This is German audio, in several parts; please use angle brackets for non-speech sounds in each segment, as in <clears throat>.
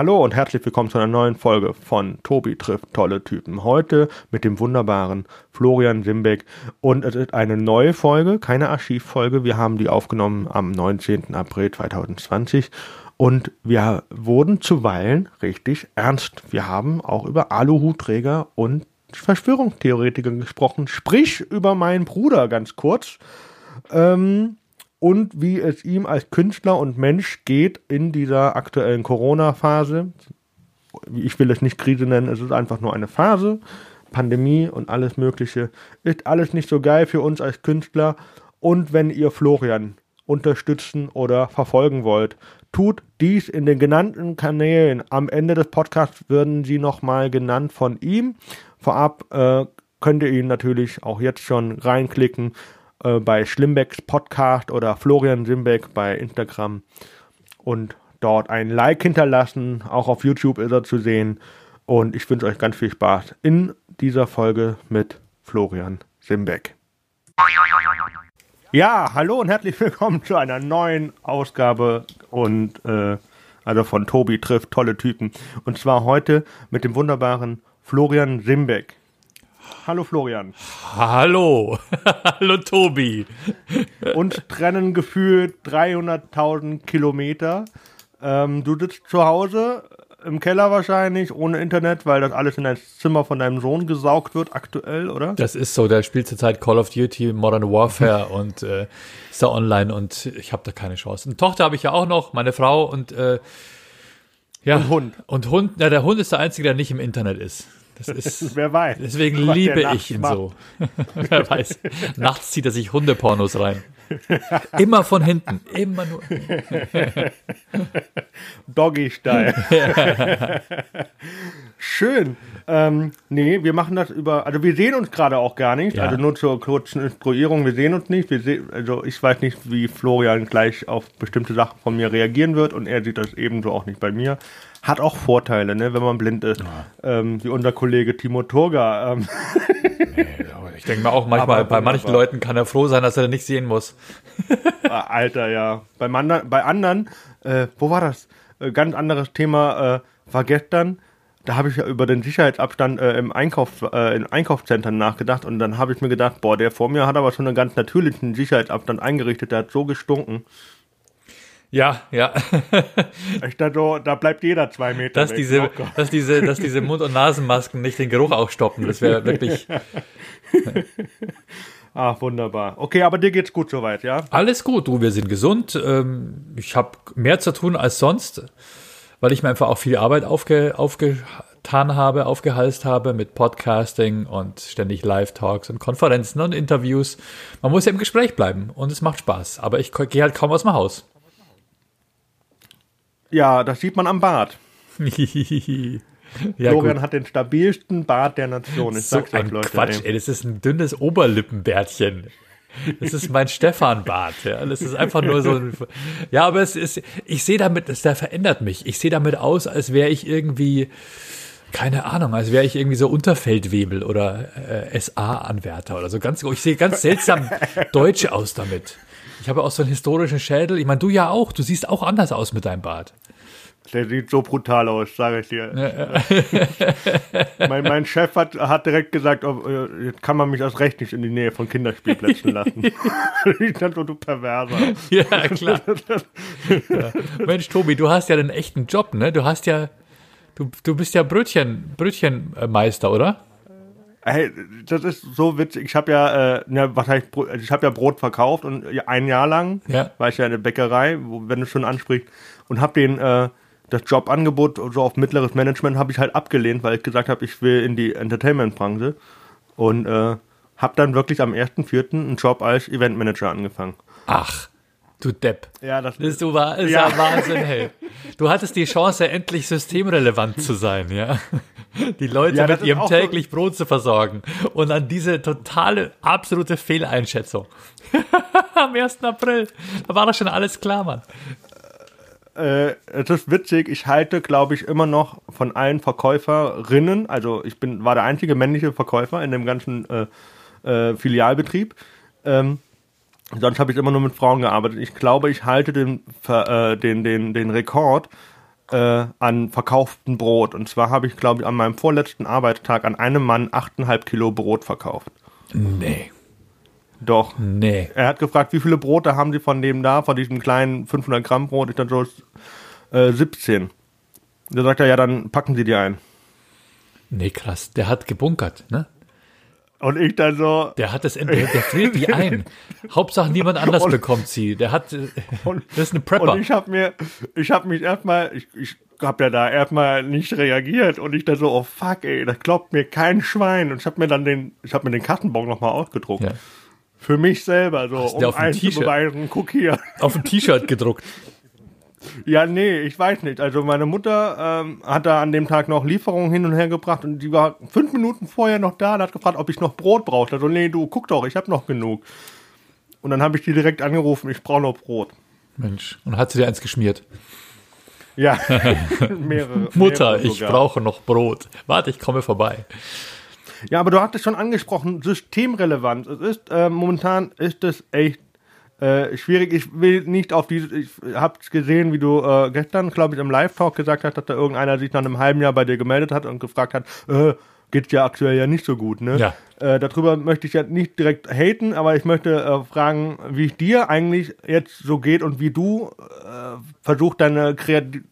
Hallo und herzlich willkommen zu einer neuen Folge von Tobi trifft tolle Typen. Heute mit dem wunderbaren Florian Simbeck und es ist eine neue Folge, keine Archivfolge. Wir haben die aufgenommen am 19. April 2020 und wir wurden zuweilen richtig ernst. Wir haben auch über Aluhutträger und Verschwörungstheoretiker gesprochen, sprich über meinen Bruder ganz kurz. Ähm, und wie es ihm als Künstler und Mensch geht in dieser aktuellen Corona-Phase. Ich will es nicht Krise nennen, es ist einfach nur eine Phase. Pandemie und alles Mögliche ist alles nicht so geil für uns als Künstler. Und wenn ihr Florian unterstützen oder verfolgen wollt, tut dies in den genannten Kanälen. Am Ende des Podcasts würden sie nochmal genannt von ihm. Vorab äh, könnt ihr ihn natürlich auch jetzt schon reinklicken äh, bei Schlimmbecks Podcast oder Florian Simbeck bei Instagram und dort ein Like hinterlassen. Auch auf YouTube ist er zu sehen. Und ich wünsche euch ganz viel Spaß in dieser Folge mit Florian Simbeck. Ja, hallo und herzlich willkommen zu einer neuen Ausgabe und äh, also von Tobi trifft tolle Typen. Und zwar heute mit dem wunderbaren Florian Simbeck. Hallo Florian. Hallo. <laughs> Hallo Tobi. Uns trennen gefühlt 300.000 Kilometer. Ähm, du sitzt zu Hause im Keller wahrscheinlich, ohne Internet, weil das alles in dein Zimmer von deinem Sohn gesaugt wird aktuell, oder? Das ist so, der spielt zurzeit Call of Duty, Modern Warfare <laughs> und äh, ist da online und ich habe da keine Chance. Eine Tochter habe ich ja auch noch, meine Frau und äh, ja. Und Hund. Und Hund, na, der Hund ist der Einzige, der nicht im Internet ist. Das ist, <laughs> Wer weiß. Deswegen Was liebe ich ihn nachts so. <laughs> Wer weiß. Nachts zieht er sich Hundepornos rein. Immer von hinten. Immer nur. <laughs> Doggy-Style. Schön. Ähm, nee, wir machen das über, also wir sehen uns gerade auch gar nicht, Ja. also nur zur kurzen Instruierung, wir sehen uns nicht, wir sehen, also ich weiß nicht, wie Florian gleich auf bestimmte Sachen von mir reagieren wird und er sieht das ebenso auch nicht bei mir. Hat auch Vorteile, ne, wenn man blind ist, ähm, wie unser Kollege Timo Turga. Ähm, Ich denke mir auch manchmal, Aber bei manchen wunderbar. Leuten kann er froh sein, dass er nicht sehen muss. Ah, Alter, ja. Beim andern, bei anderen, äh, wo war das? Äh, ganz anderes Thema äh, war gestern. Da habe ich ja über den Sicherheitsabstand äh, im Einkauf, äh, in Einkaufszentren nachgedacht und dann habe ich mir gedacht, boah, der vor mir hat aber schon einen ganz natürlichen Sicherheitsabstand eingerichtet, der hat so gestunken. Ja, ja. Ich dachte, so, da bleibt jeder zwei Meter. dass weg. diese, Oh dass diese, dass diese <laughs> Mund- und Nasenmasken nicht den Geruch auch stoppen. Das wäre wirklich <laughs> Ah, wunderbar. Okay, aber dir geht's gut soweit, ja? alles gut. Du, wir sind gesund. Ähm, Ich habe mehr zu tun als sonst, weil ich mir einfach auch viel Arbeit aufge, aufgetan habe, aufgehalst habe mit Podcasting und ständig Live-Talks und Konferenzen und Interviews. Man muss ja im Gespräch bleiben und es macht Spaß. Aber ich gehe halt kaum aus dem Haus. Ja, das sieht man am Bart. <laughs> ja, Florian gut. hat den stabilsten Bart der Nation. Ich So sag's euch, ein Leute. Quatsch, ey. ey. Das ist ein dünnes Oberlippenbärtchen. Das ist mein <laughs> Stefan-Bart. Ja. Das ist einfach nur so ein. <laughs> Ja, aber es ist. Ich sehe damit, das, der verändert mich. Ich sehe damit aus, als wäre ich irgendwie. Keine Ahnung, als wäre ich irgendwie so Unterfeldwebel oder äh, SA-Anwärter oder so. Ganz, ich sehe ganz seltsam deutsch aus damit. Ich habe auch so einen historischen Schädel. Ich meine, du ja auch. Du siehst auch anders aus mit deinem Bart. Der sieht so brutal aus, sage ich dir. <laughs> mein, mein Chef hat, hat direkt gesagt, oh, äh, jetzt kann man mich erst recht nicht in die Nähe von Kinderspielplätzen lassen. <laughs> <laughs> ich dachte, so, du Perverser. Ja, klar. ja. Mensch, Tobi, du hast ja den echten Job, ne? Du hast ja, du, du bist ja Brötchen, Brötchenmeister, oder? Hey, das ist so witzig. Ich habe ja, äh, ne, heißt, Brot- also ich habe ja Brot verkauft und ja, ein Jahr lang Ja. war ich ja in der Bäckerei, wo, wenn du schon ansprichst, und habe den äh, das Jobangebot so auf mittleres Management habe ich halt abgelehnt, weil ich gesagt habe, ich will in die Entertainment-Branche und äh, habe dann wirklich am 1.4. einen Job als Eventmanager angefangen. Ach, du Depp. Ja, das Das, du war, ist Ja. ja. Wahnsinn, hey. Du hattest die Chance, endlich systemrelevant zu sein, ja. Die Leute Ja, mit ihrem auch so- täglich Brot zu versorgen. Und an diese totale, absolute Fehleinschätzung. <laughs> Am 1. April. Da war doch schon alles klar, Mann. äh, es ist witzig, ich halte, glaube ich, immer noch von allen Verkäuferinnen, also ich bin, war der einzige männliche Verkäufer in dem ganzen äh, äh, Filialbetrieb. Ähm, sonst habe ich immer nur mit Frauen gearbeitet. Ich glaube, ich halte den, äh, den, den, den Rekord äh, an verkauftem Brot. Und zwar habe ich, glaube ich, an meinem vorletzten Arbeitstag an einem Mann 8,5 Kilo Brot verkauft. Nee. Doch. Nee. Er hat gefragt, wie viele Brote haben Sie von dem da, von diesem kleinen 500 Gramm Brot? Ich dann so äh, 17. Da sagt er, ja, dann packen Sie die ein. Nee, krass. Der hat gebunkert, ne? Und ich dann so. Der hat das, der, der friert die ein. <laughs> Hauptsache niemand anders Und- bekommt sie. Der hat, Und, das ist eine Prepper. und ich habe mir, ich habe mich erstmal, ich, ich habe ja da erstmal nicht reagiert und ich dann so, oh fuck, ey, das glaubt mir kein Schwein. Und ich habe mir dann den, ich habe mir den Kassenbon nochmal ausgedruckt. Ja. Für mich selber, so, dir um auf ein T-Shirt- einzubeweisen, guck hier. Auf ein T-Shirt gedruckt. <laughs> Ja, nee, ich weiß nicht. Also meine Mutter ähm, hat da an dem Tag noch Lieferungen hin und her gebracht und die war fünf Minuten vorher noch da und hat gefragt, ob ich noch Brot brauche. Also nee, du guck doch, ich habe noch genug. Und dann habe ich die direkt angerufen, ich brauche noch Brot. Mensch. Und hat sie dir eins geschmiert. Ja, <laughs> mehrere. Mutter, mehrere ich brauche noch Brot. Warte, ich komme vorbei. Ja, aber du hattest schon angesprochen, Systemrelevanz. Es ist, äh, momentan ist es echt äh, schwierig. Ich will nicht auf diese, ich hab's gesehen, wie du äh, gestern, glaube ich, im Live-Talk gesagt hast, dass da irgendeiner sich nach einem halben Jahr bei dir gemeldet hat und gefragt hat, äh, geht's ja aktuell ja nicht so gut, ne? Ja. Äh, darüber möchte ich ja nicht direkt haten, aber ich möchte äh, fragen, wie es dir eigentlich jetzt so geht und wie du äh, versuchst, deine, Kreati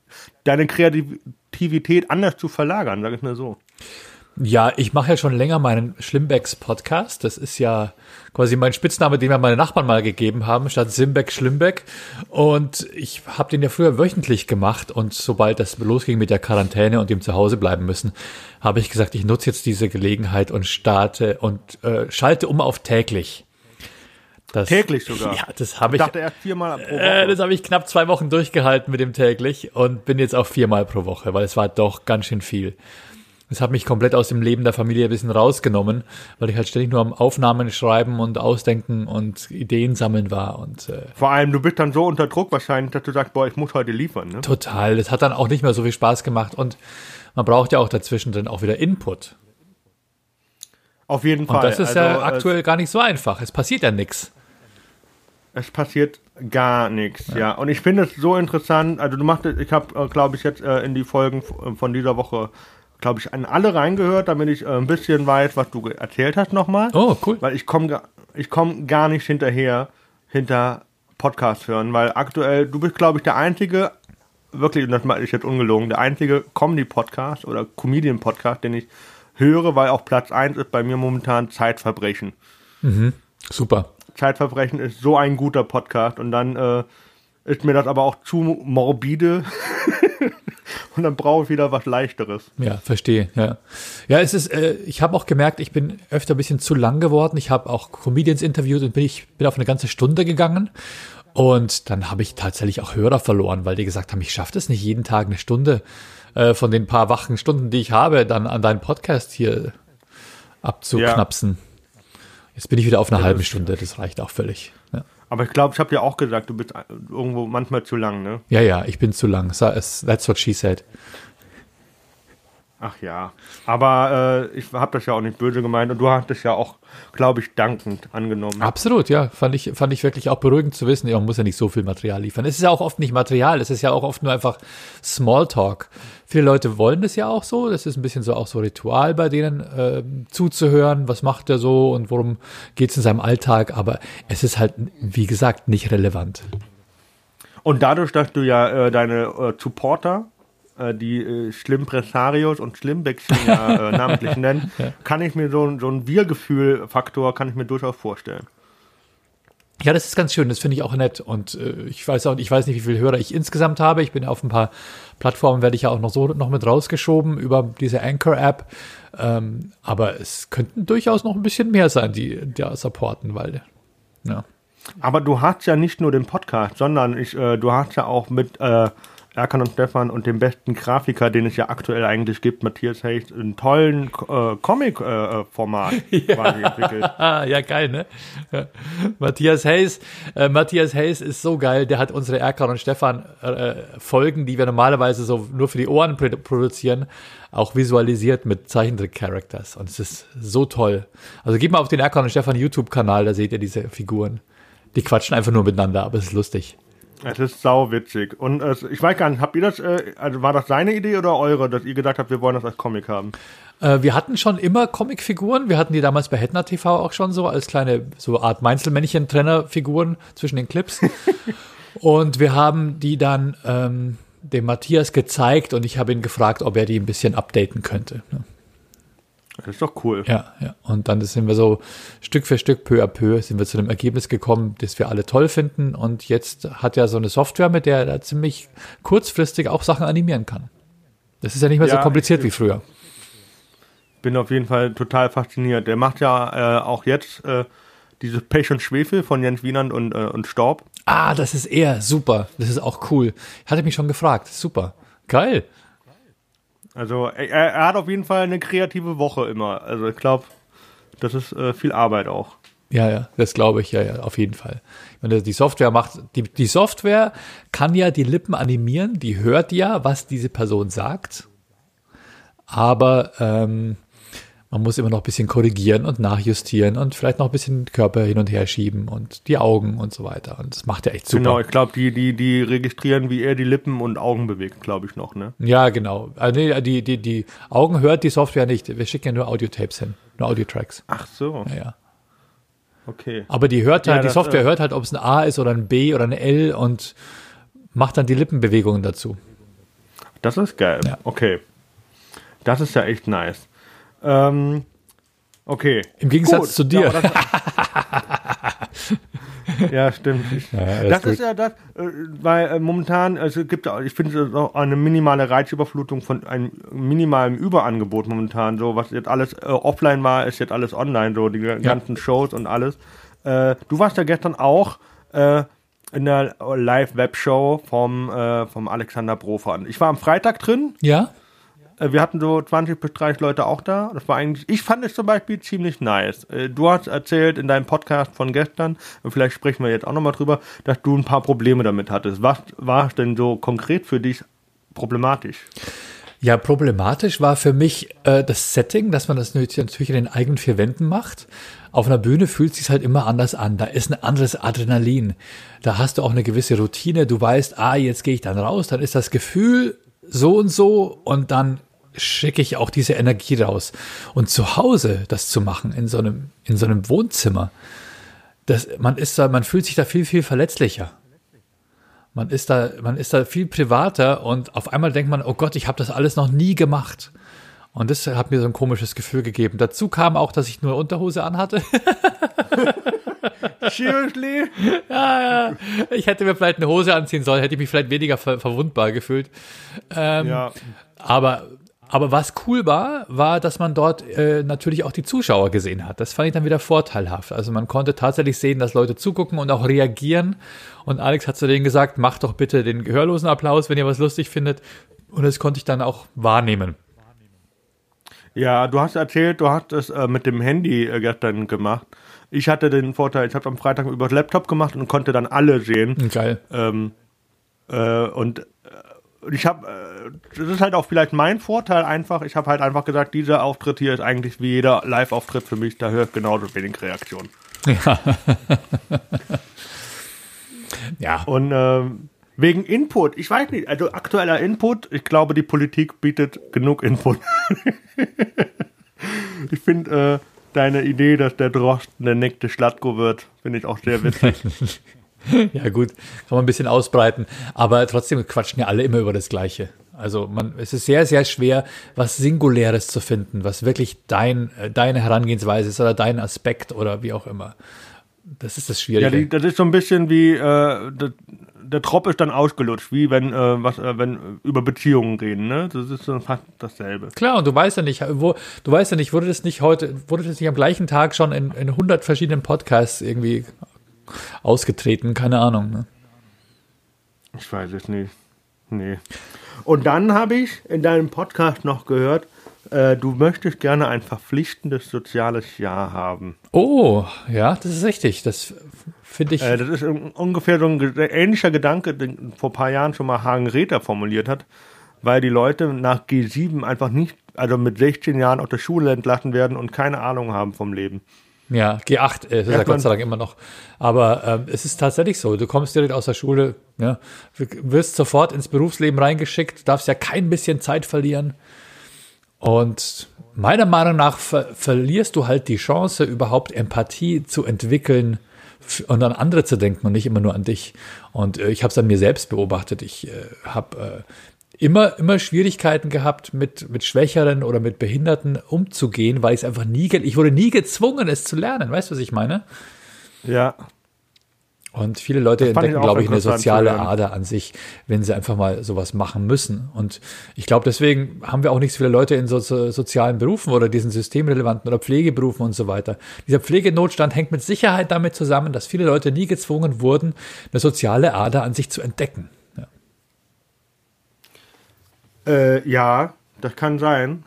deine Kreativität anders zu verlagern, sag ich mal so. Ja, ich mache ja schon länger meinen Schlimmbecks Podcast. Das ist ja quasi mein Spitzname, den mir meine Nachbarn mal gegeben haben, statt Simbeck Schlimmbeck. Und ich habe den ja früher wöchentlich gemacht. Und sobald das losging mit der Quarantäne und dem zu Hause bleiben müssen, habe ich gesagt, ich nutze jetzt diese Gelegenheit und starte und äh, schalte um auf täglich. Das, Täglich sogar. Ja, das habe Ich ich. dachte erst viermal pro Woche. Äh, das habe ich knapp zwei Wochen durchgehalten mit dem täglich und bin jetzt auf viermal pro Woche, weil es war doch ganz schön viel. Das hat mich komplett aus dem Leben der Familie ein bisschen rausgenommen, weil ich halt ständig nur am Aufnahmen schreiben und ausdenken und Ideen sammeln war und äh, Vor allem, du bist dann so unter Druck wahrscheinlich, dass du sagst, boah, ich muss heute liefern. Ne? total. Das hat dann auch nicht mehr so viel Spaß gemacht und man braucht ja auch dazwischen dann auch wieder Input. Auf jeden Fall. Und das ist Also, ja äh, aktuell gar nicht so einfach. Es passiert ja nichts. Es passiert gar nichts, ja. Und ich finde es so interessant. Also du machst, ich habe, äh, glaube ich, jetzt äh, in die Folgen von dieser Woche, glaube ich, an alle reingehört, damit ich äh, ein bisschen weiß, was du erzählt hast nochmal. Oh, cool. Weil ich komme ich komm gar nicht hinterher, hinter Podcast hören, weil aktuell, du bist, glaube ich, der einzige, wirklich, und das ich jetzt ungelogen, der einzige Comedy-Podcast oder Comedian-Podcast, den ich höre, weil auf Platz 1 ist bei mir momentan Zeitverbrechen. Super. Zeitverbrechen ist so ein guter Podcast und dann äh, ist mir das aber auch zu morbide <laughs> <laughs> und dann brauche ich wieder was leichteres. Ja, verstehe. Ja, ja, es ist. Äh, ich habe auch gemerkt, ich bin öfter ein bisschen zu lang geworden. Ich habe auch Comedians interviewt und bin ich bin auf eine ganze Stunde gegangen. Und dann habe ich tatsächlich auch Hörer verloren, weil die gesagt haben, ich schaffe das nicht jeden Tag eine Stunde äh, von den paar wachen Stunden, die ich habe, dann an deinen Podcast hier abzuknapsen. Jetzt bin ich wieder auf einer halben Stunde. Das reicht auch völlig. Ja, Aber ich glaube, ich habe dir auch gesagt, du bist äh, irgendwo manchmal zu lang, ne? ja, ja ich bin zu lang. That's what she said. Ach ja. Aber äh, ich habe das ja auch nicht böse gemeint und du hast es ja auch, glaube ich, dankend angenommen. Absolut, ja. Fand ich, fand ich wirklich auch beruhigend zu wissen, ja, man muss ja nicht so viel Material liefern. Es ist ja auch oft nicht Material, es ist ja auch oft nur einfach Smalltalk. Viele Leute wollen das ja auch so. Das ist ein bisschen so auch so Ritual bei denen äh, zuzuhören, was macht er so und worum geht's in seinem Alltag. Aber es ist halt, wie gesagt, nicht relevant. Und dadurch, dass du ja äh, deine äh, Supporter, äh, die äh, Schlimmpressarios und Schlimmbäckchen ja äh, <laughs> namentlich nennen, kann ich mir so, so ein Wir-Gefühl-Faktor kann ich mir durchaus vorstellen. Ja, das ist ganz schön, das finde ich auch nett. Und äh, ich weiß auch, ich weiß nicht, wie viele Hörer ich insgesamt habe. Ich bin auf ein paar Plattformen, werde ich ja auch noch so noch mit rausgeschoben über diese Anchor-App. Ähm, aber es könnten durchaus noch ein bisschen mehr sein, die da supporten, weil ja. Aber du hast ja nicht nur den Podcast, sondern ich, äh, du hast ja auch mit äh, Erkan und Stefan und dem besten Grafiker, den es ja aktuell eigentlich gibt, Matthias Hecht, einen tollen äh, Comic-Format <laughs> quasi entwickelt. Ah, <laughs> ja, geil, ne? Ja. Matthias Hayes, äh, Matthias Hayes ist so geil, der hat unsere Erkan und Stefan äh, Folgen, die wir normalerweise so nur für die Ohren produ- produzieren, auch visualisiert mit Zeichentrick-Characters. Und es ist so toll. Also geht mal auf den Erkan und Stefan YouTube-Kanal, da seht ihr diese Figuren. Die quatschen einfach nur miteinander, aber es ist lustig. Es ist sauwitzig. Und äh, ich weiß gar nicht, habt ihr das, äh, also war das seine Idee oder eure, dass ihr gesagt habt, wir wollen das als Comic haben? Äh, wir hatten schon immer Comicfiguren. Wir hatten die damals bei Hetner TV auch schon so als kleine, so Art Meinzelmännchen-Trennerfiguren zwischen den Clips. <laughs> und wir haben die dann ähm, dem Matthias gezeigt und ich habe ihn gefragt, ob er die ein bisschen updaten könnte. Ne? Das ist doch cool. Ja, ja. Und dann sind wir so Stück für Stück, peu à peu, sind wir zu dem Ergebnis gekommen, das wir alle toll finden. Und jetzt hat er so eine Software, mit der er ziemlich kurzfristig auch Sachen animieren kann. Das ist ja nicht mehr ja, so kompliziert ich, wie früher. Bin auf jeden Fall total fasziniert. Der macht ja äh, auch jetzt äh, dieses Pech und Schwefel von Jens Wienand und, äh, und Staub. Ah, das ist er. Super. Das ist auch cool. Hatte mich schon gefragt. Super. Geil. Also er, er, hat auf jeden Fall eine kreative Woche immer. Also ich glaube, das ist äh, viel Arbeit auch. Ja, ja, das glaube ich, ja, ja, auf jeden Fall. Wenn die Software macht, die, die Software kann ja die Lippen animieren, die hört ja, was diese Person sagt. Aber ähm, man muss immer noch ein bisschen korrigieren und nachjustieren und vielleicht noch ein bisschen Körper hin und her schieben und die Augen und so weiter. Und das macht er echt super. Genau, ich glaube, die, die, die registrieren, wie er die Lippen und Augen bewegt, glaube ich noch, ne? Ja, genau. Also, nee, die, die, die Augen hört die Software nicht. Wir schicken ja nur Audiotapes hin, nur Audiotracks. Ach so. Ja, ja. Okay. Aber die hört halt, ja, die Software äh, hört halt, ob es ein A ist oder ein B oder ein L und macht dann die Lippenbewegungen dazu. Das ist geil. Ja. Okay. Das ist ja echt nice. Ähm, okay. Im Gegensatz Gut. zu dir. Ja, <laughs> ja stimmt. Ja, das, ist, ist ja das, äh, weil äh, momentan, also es gibt, ich finde es auch eine minimale Reizüberflutung von einem minimalen Überangebot momentan. So, was jetzt alles äh, offline war, ist jetzt alles online, so die ganzen Shows und alles. Äh, du warst ja gestern auch äh, in der Live-Web-Show vom, äh, vom Alexander Profan. Ich war am Freitag drin. Ja. Äh, wir hatten so 20 bis 30 Leute auch da. Das war eigentlich, ich fand es zum Beispiel ziemlich nice. Äh, du hast erzählt in deinem Podcast von gestern, und vielleicht sprechen wir jetzt auch nochmal drüber, dass du ein paar Probleme damit hattest. Was war denn so konkret für dich problematisch? Ja, problematisch war für mich äh, das Setting, dass man das natürlich in den eigenen vier Wänden macht. Auf einer Bühne fühlt es sich halt immer anders an. Da ist ein anderes Adrenalin. Da hast du auch eine gewisse Routine. Du weißt, ah, jetzt gehe ich dann raus. Dann ist das Gefühl so und so und dann schicke ich auch diese Energie raus. Und zu Hause das zu machen, in so einem, in so einem Wohnzimmer, das, man ist da, man fühlt sich da viel, viel verletzlicher. Man ist da, man ist da viel privater und auf einmal denkt man, oh Gott, ich habe das alles noch nie gemacht. Und das hat mir so ein komisches Gefühl gegeben. Dazu kam auch, dass ich nur Unterhose anhatte. <laughs> Seriously? Ja, ja. Ich hätte mir vielleicht eine Hose anziehen sollen, hätte ich mich vielleicht weniger ver verwundbar gefühlt. Ähm, ja. Aber aber was cool war, war, dass man dort äh, natürlich auch die Zuschauer gesehen hat. Das fand ich dann wieder vorteilhaft. Also man konnte tatsächlich sehen, dass Leute zugucken und auch reagieren. Und Alex hat zu denen gesagt, macht doch bitte den gehörlosen Applaus, wenn ihr was lustig findet. Und das konnte ich dann auch wahrnehmen. Ja, du hast erzählt, du hast es äh, mit dem Handy äh, gestern gemacht. Ich hatte den Vorteil, ich habe am Freitag über Laptop gemacht und konnte dann alle sehen. Geil. Ähm, äh, und und ich habe, äh, das ist halt auch vielleicht mein Vorteil einfach. Ich habe halt einfach gesagt, dieser Auftritt hier ist eigentlich wie jeder Live-Auftritt für mich. Da höre ich genauso wenig Reaktion. Ja. <laughs> ja. Und ähm, wegen Input, ich weiß nicht, also aktueller Input, ich glaube, die Politik bietet genug Input. <laughs> ich finde äh, deine Idee, dass der Drosten der neckte Schlatko wird, finde ich auch sehr witzig. <laughs> <laughs> ja, gut, kann man ein bisschen ausbreiten. Aber trotzdem quatschen ja alle immer über das Gleiche. Also man, es ist sehr, sehr schwer, was Singuläres zu finden, was wirklich dein, äh, deine Herangehensweise ist oder dein Aspekt oder wie auch immer. Das ist das Schwierige. Ja, die, das ist so ein bisschen wie, äh, der, der Trop ist dann ausgelutscht, wie wenn, äh, was, äh, wenn über Beziehungen reden, ne? Das ist so fast dasselbe. Klar, und du weißt ja nicht, wo, du weißt ja nicht, wurde das nicht heute, wurde das nicht am gleichen Tag schon in, in 100 verschiedenen Podcasts irgendwie ausgetreten, keine Ahnung. Ne? Ich weiß es nicht. Nee. Und dann habe ich in deinem Podcast noch gehört, äh, du möchtest gerne ein verpflichtendes soziales Jahr haben. Oh, ja, das ist richtig. Das finde ich. Äh, das ist ungefähr so ein ähnlicher Gedanke, den vor ein paar Jahren schon mal Hagen Räther formuliert hat, weil die Leute nach G7 einfach nicht, also mit 16 Jahren aus der Schule entlassen werden und keine Ahnung haben vom Leben. Ja, G8 ist ja, ja Gott sei Dank immer noch. Aber ähm, es ist tatsächlich so. Du kommst direkt aus der Schule, ja, wirst sofort ins Berufsleben reingeschickt, darfst ja kein bisschen Zeit verlieren. Und meiner Meinung nach ver verlierst du halt die Chance, überhaupt Empathie zu entwickeln und an andere zu denken und nicht immer nur an dich. Und äh, ich habe es an mir selbst beobachtet. Ich äh, habe äh, immer, immer Schwierigkeiten gehabt, mit, mit Schwächeren oder mit Behinderten umzugehen, weil ich es einfach nie, ich wurde nie gezwungen, es zu lernen. Weißt du, was ich meine? Ja. Und viele Leute entdecken, glaube ich, eine soziale Ader an sich, wenn sie einfach mal sowas machen müssen. Und ich glaube, deswegen haben wir auch nicht so viele Leute in so, so, sozialen Berufen oder diesen systemrelevanten oder Pflegeberufen und so weiter. Dieser Pflegenotstand hängt mit Sicherheit damit zusammen, dass viele Leute nie gezwungen wurden, eine soziale Ader an sich zu entdecken. Ja, äh, ja das kann sein.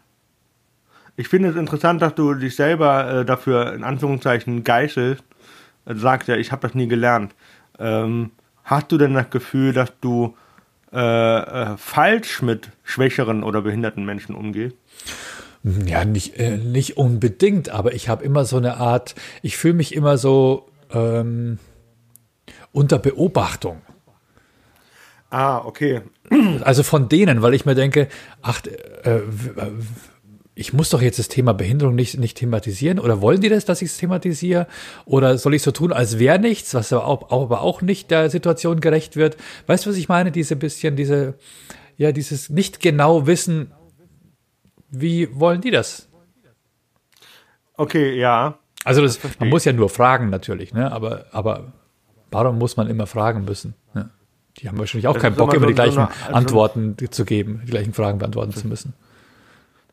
Ich finde es interessant, dass du dich selber äh, dafür in Anführungszeichen geißelst, sagt ja, ich habe das nie gelernt. Ähm, hast du denn das Gefühl, dass du äh, äh, falsch mit schwächeren oder behinderten Menschen umgehst? Ja, nicht, äh, nicht unbedingt, aber ich habe immer so eine Art, ich fühle mich immer so ähm, unter Beobachtung. Ah, okay. Also von denen, weil ich mir denke, ach, äh, ich muss doch jetzt das Thema Behinderung nicht, nicht thematisieren oder wollen die das, dass ich es thematisiere? Oder soll ich so tun, als wäre nichts, was aber auch, aber auch nicht der Situation gerecht wird? Weißt du, was ich meine? Diese bisschen, diese, ja, dieses nicht genau wissen, wie wollen die das? Okay, ja. Also das, man muss ja nur fragen natürlich, ne? Aber, aber warum muss man immer fragen müssen? Ne? Die haben wahrscheinlich auch das keinen Bock, immer so die gleichen eine, also Antworten zu geben, die gleichen Fragen beantworten zu müssen.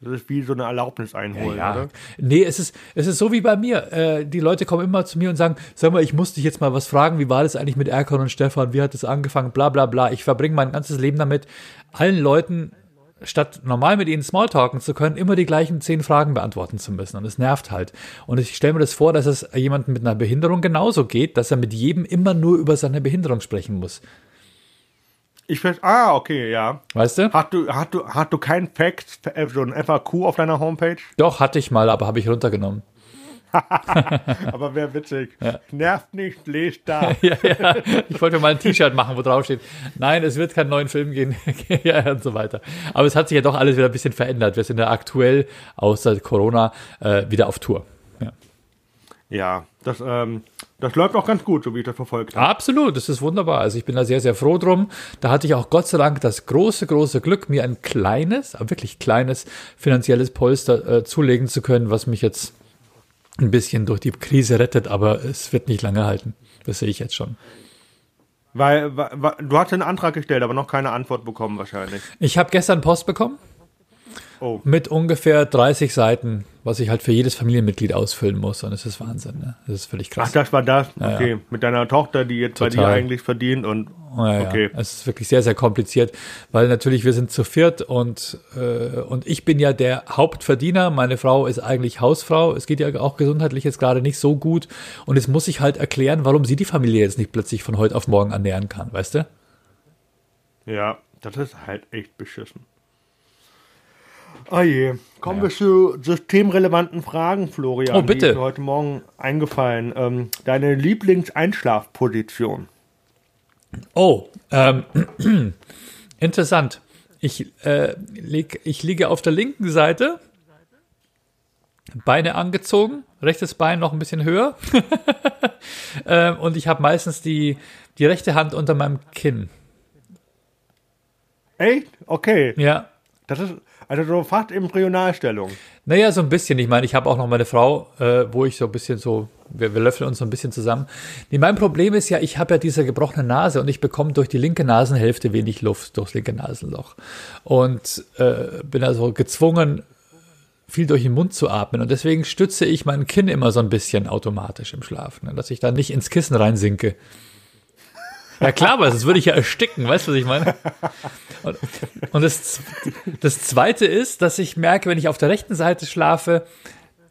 Das ist wie so eine Erlaubnis einholen, ja, ja. oder? Nee, es ist, es ist so wie bei mir. Äh, die Leute kommen immer zu mir und sagen, sag mal, ich muss dich jetzt mal was fragen, wie war das eigentlich mit Erkan und Stefan, wie hat das angefangen, bla bla bla. Ich verbringe mein ganzes Leben damit, allen Leuten, statt normal mit ihnen Smalltalken zu können, immer die gleichen zehn Fragen beantworten zu müssen. Und es nervt halt. Und ich stelle mir das vor, dass es jemandem mit einer Behinderung genauso geht, dass er mit jedem immer nur über seine Behinderung sprechen muss. Ich. Ah, okay, ja. Weißt du? Hast du, hast du, hast du kein Fact, äh, so ein FAQ auf deiner Homepage? Doch, hatte ich mal, aber habe ich runtergenommen. <laughs> aber wäre witzig. Ja. Nervt nicht, lest da. <laughs> ja, ja. Ich wollte mal ein T-Shirt machen, wo drauf steht, nein, es wird keinen neuen Film gehen <laughs> ja, und so weiter. Aber es hat sich ja doch alles wieder ein bisschen verändert. Wir sind ja aktuell, außer Corona, äh, wieder auf Tour. Ja, ja das, ähm, das läuft auch ganz gut, so wie ich das verfolgt habe. Absolut, das ist wunderbar. Also ich bin da sehr, sehr froh drum. Da hatte ich auch Gott sei Dank das große, große Glück, mir ein kleines, aber wirklich kleines finanzielles Polster äh, zulegen zu können, was mich jetzt ein bisschen durch die Krise rettet, aber es wird nicht lange halten. Das sehe ich jetzt schon. Weil, weil du hast einen Antrag gestellt, aber noch keine Antwort bekommen wahrscheinlich. Ich habe gestern Post bekommen. Oh. Mit ungefähr 30 Seiten, was ich halt für jedes Familienmitglied ausfüllen muss. Und das ist Wahnsinn, ne? Das ist völlig krass. Ach, das war das? Okay. Ja, Mit deiner Tochter, die jetzt Total. bei dir eigentlich verdient und. Ja, okay. Ja. Es ist wirklich sehr, sehr kompliziert, weil natürlich wir sind zu viert und, äh, und ich bin ja der Hauptverdiener. Meine Frau ist eigentlich Hausfrau. Es geht ja auch gesundheitlich jetzt gerade nicht so gut. Und jetzt muss ich halt erklären, warum sie die Familie jetzt nicht plötzlich von heute auf morgen ernähren kann, weißt du? Ja, das ist halt echt beschissen. Oh je. Kommen ja. wir zu systemrelevanten Fragen, Florian. Oh, bitte. Die ist heute Morgen eingefallen. Ähm, deine Lieblingseinschlafposition. Oh, ähm, <clears throat> interessant. Ich, äh, leg, ich liege auf der linken Seite, Beine angezogen, rechtes Bein noch ein bisschen höher. <laughs> ähm, und ich habe meistens die, die rechte Hand unter meinem Kinn. Echt? Okay. Ja. Das ist, also so fast Embryonalstellung. Naja, so ein bisschen. Ich meine, ich habe auch noch meine Frau, äh, wo ich so ein bisschen so, wir, wir löffeln uns so ein bisschen zusammen. Nee, mein Problem ist ja, ich habe ja diese gebrochene Nase und ich bekomme durch die linke Nasenhälfte wenig Luft, durchs linke Nasenloch. Und äh, bin also gezwungen, viel durch den Mund zu atmen. Und deswegen stütze ich mein Kinn immer so ein bisschen automatisch im Schlaf, ne? dass ich da nicht ins Kissen reinsinke. Ja klar, aber sonst würde ich ja ersticken, weißt du, was ich meine? Und, und das, das Zweite ist, dass ich merke, wenn ich auf der rechten Seite schlafe,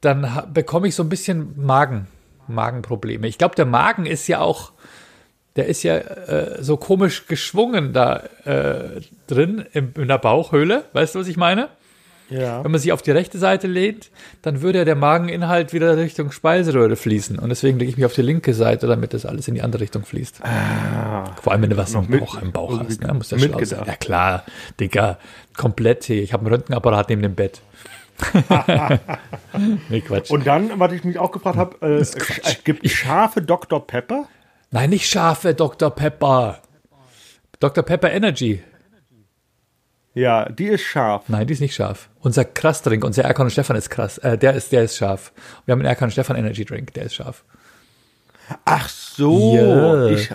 dann bekomme ich so ein bisschen Magen, Magenprobleme. Ich glaube, der Magen ist ja auch, der ist ja äh, so komisch geschwungen da äh, drin in, in der Bauchhöhle, weißt du, was ich meine? Ja. Wenn man sich auf die rechte Seite lehnt, dann würde ja der Mageninhalt wieder Richtung Speiseröhre fließen. Und deswegen lege ich mich auf die linke Seite, damit das alles in die andere Richtung fließt. Vor allem, wenn du was im mit- Bauch, im Bauch hast. Ne? Muss ja schlau sein. mitgedacht. Ja klar, Digga, komplett hier. Ich habe einen Röntgenapparat neben dem Bett. <laughs> nee, Quatsch. Und dann, was ich mich auch gefragt habe, äh, Quatsch. es gibt scharfe Dr. Pepper. Nein, nicht scharfe Dr. Pepper. Dr. Pepper Energy. Ja, die ist scharf. Nein, die ist nicht scharf. Unser Krass-Drink, unser Erkan und Stefan ist krass. Äh, der ist, der ist scharf. Wir haben einen Erkan und Stefan Energy Drink, der ist scharf. Ach so, Ja. ich,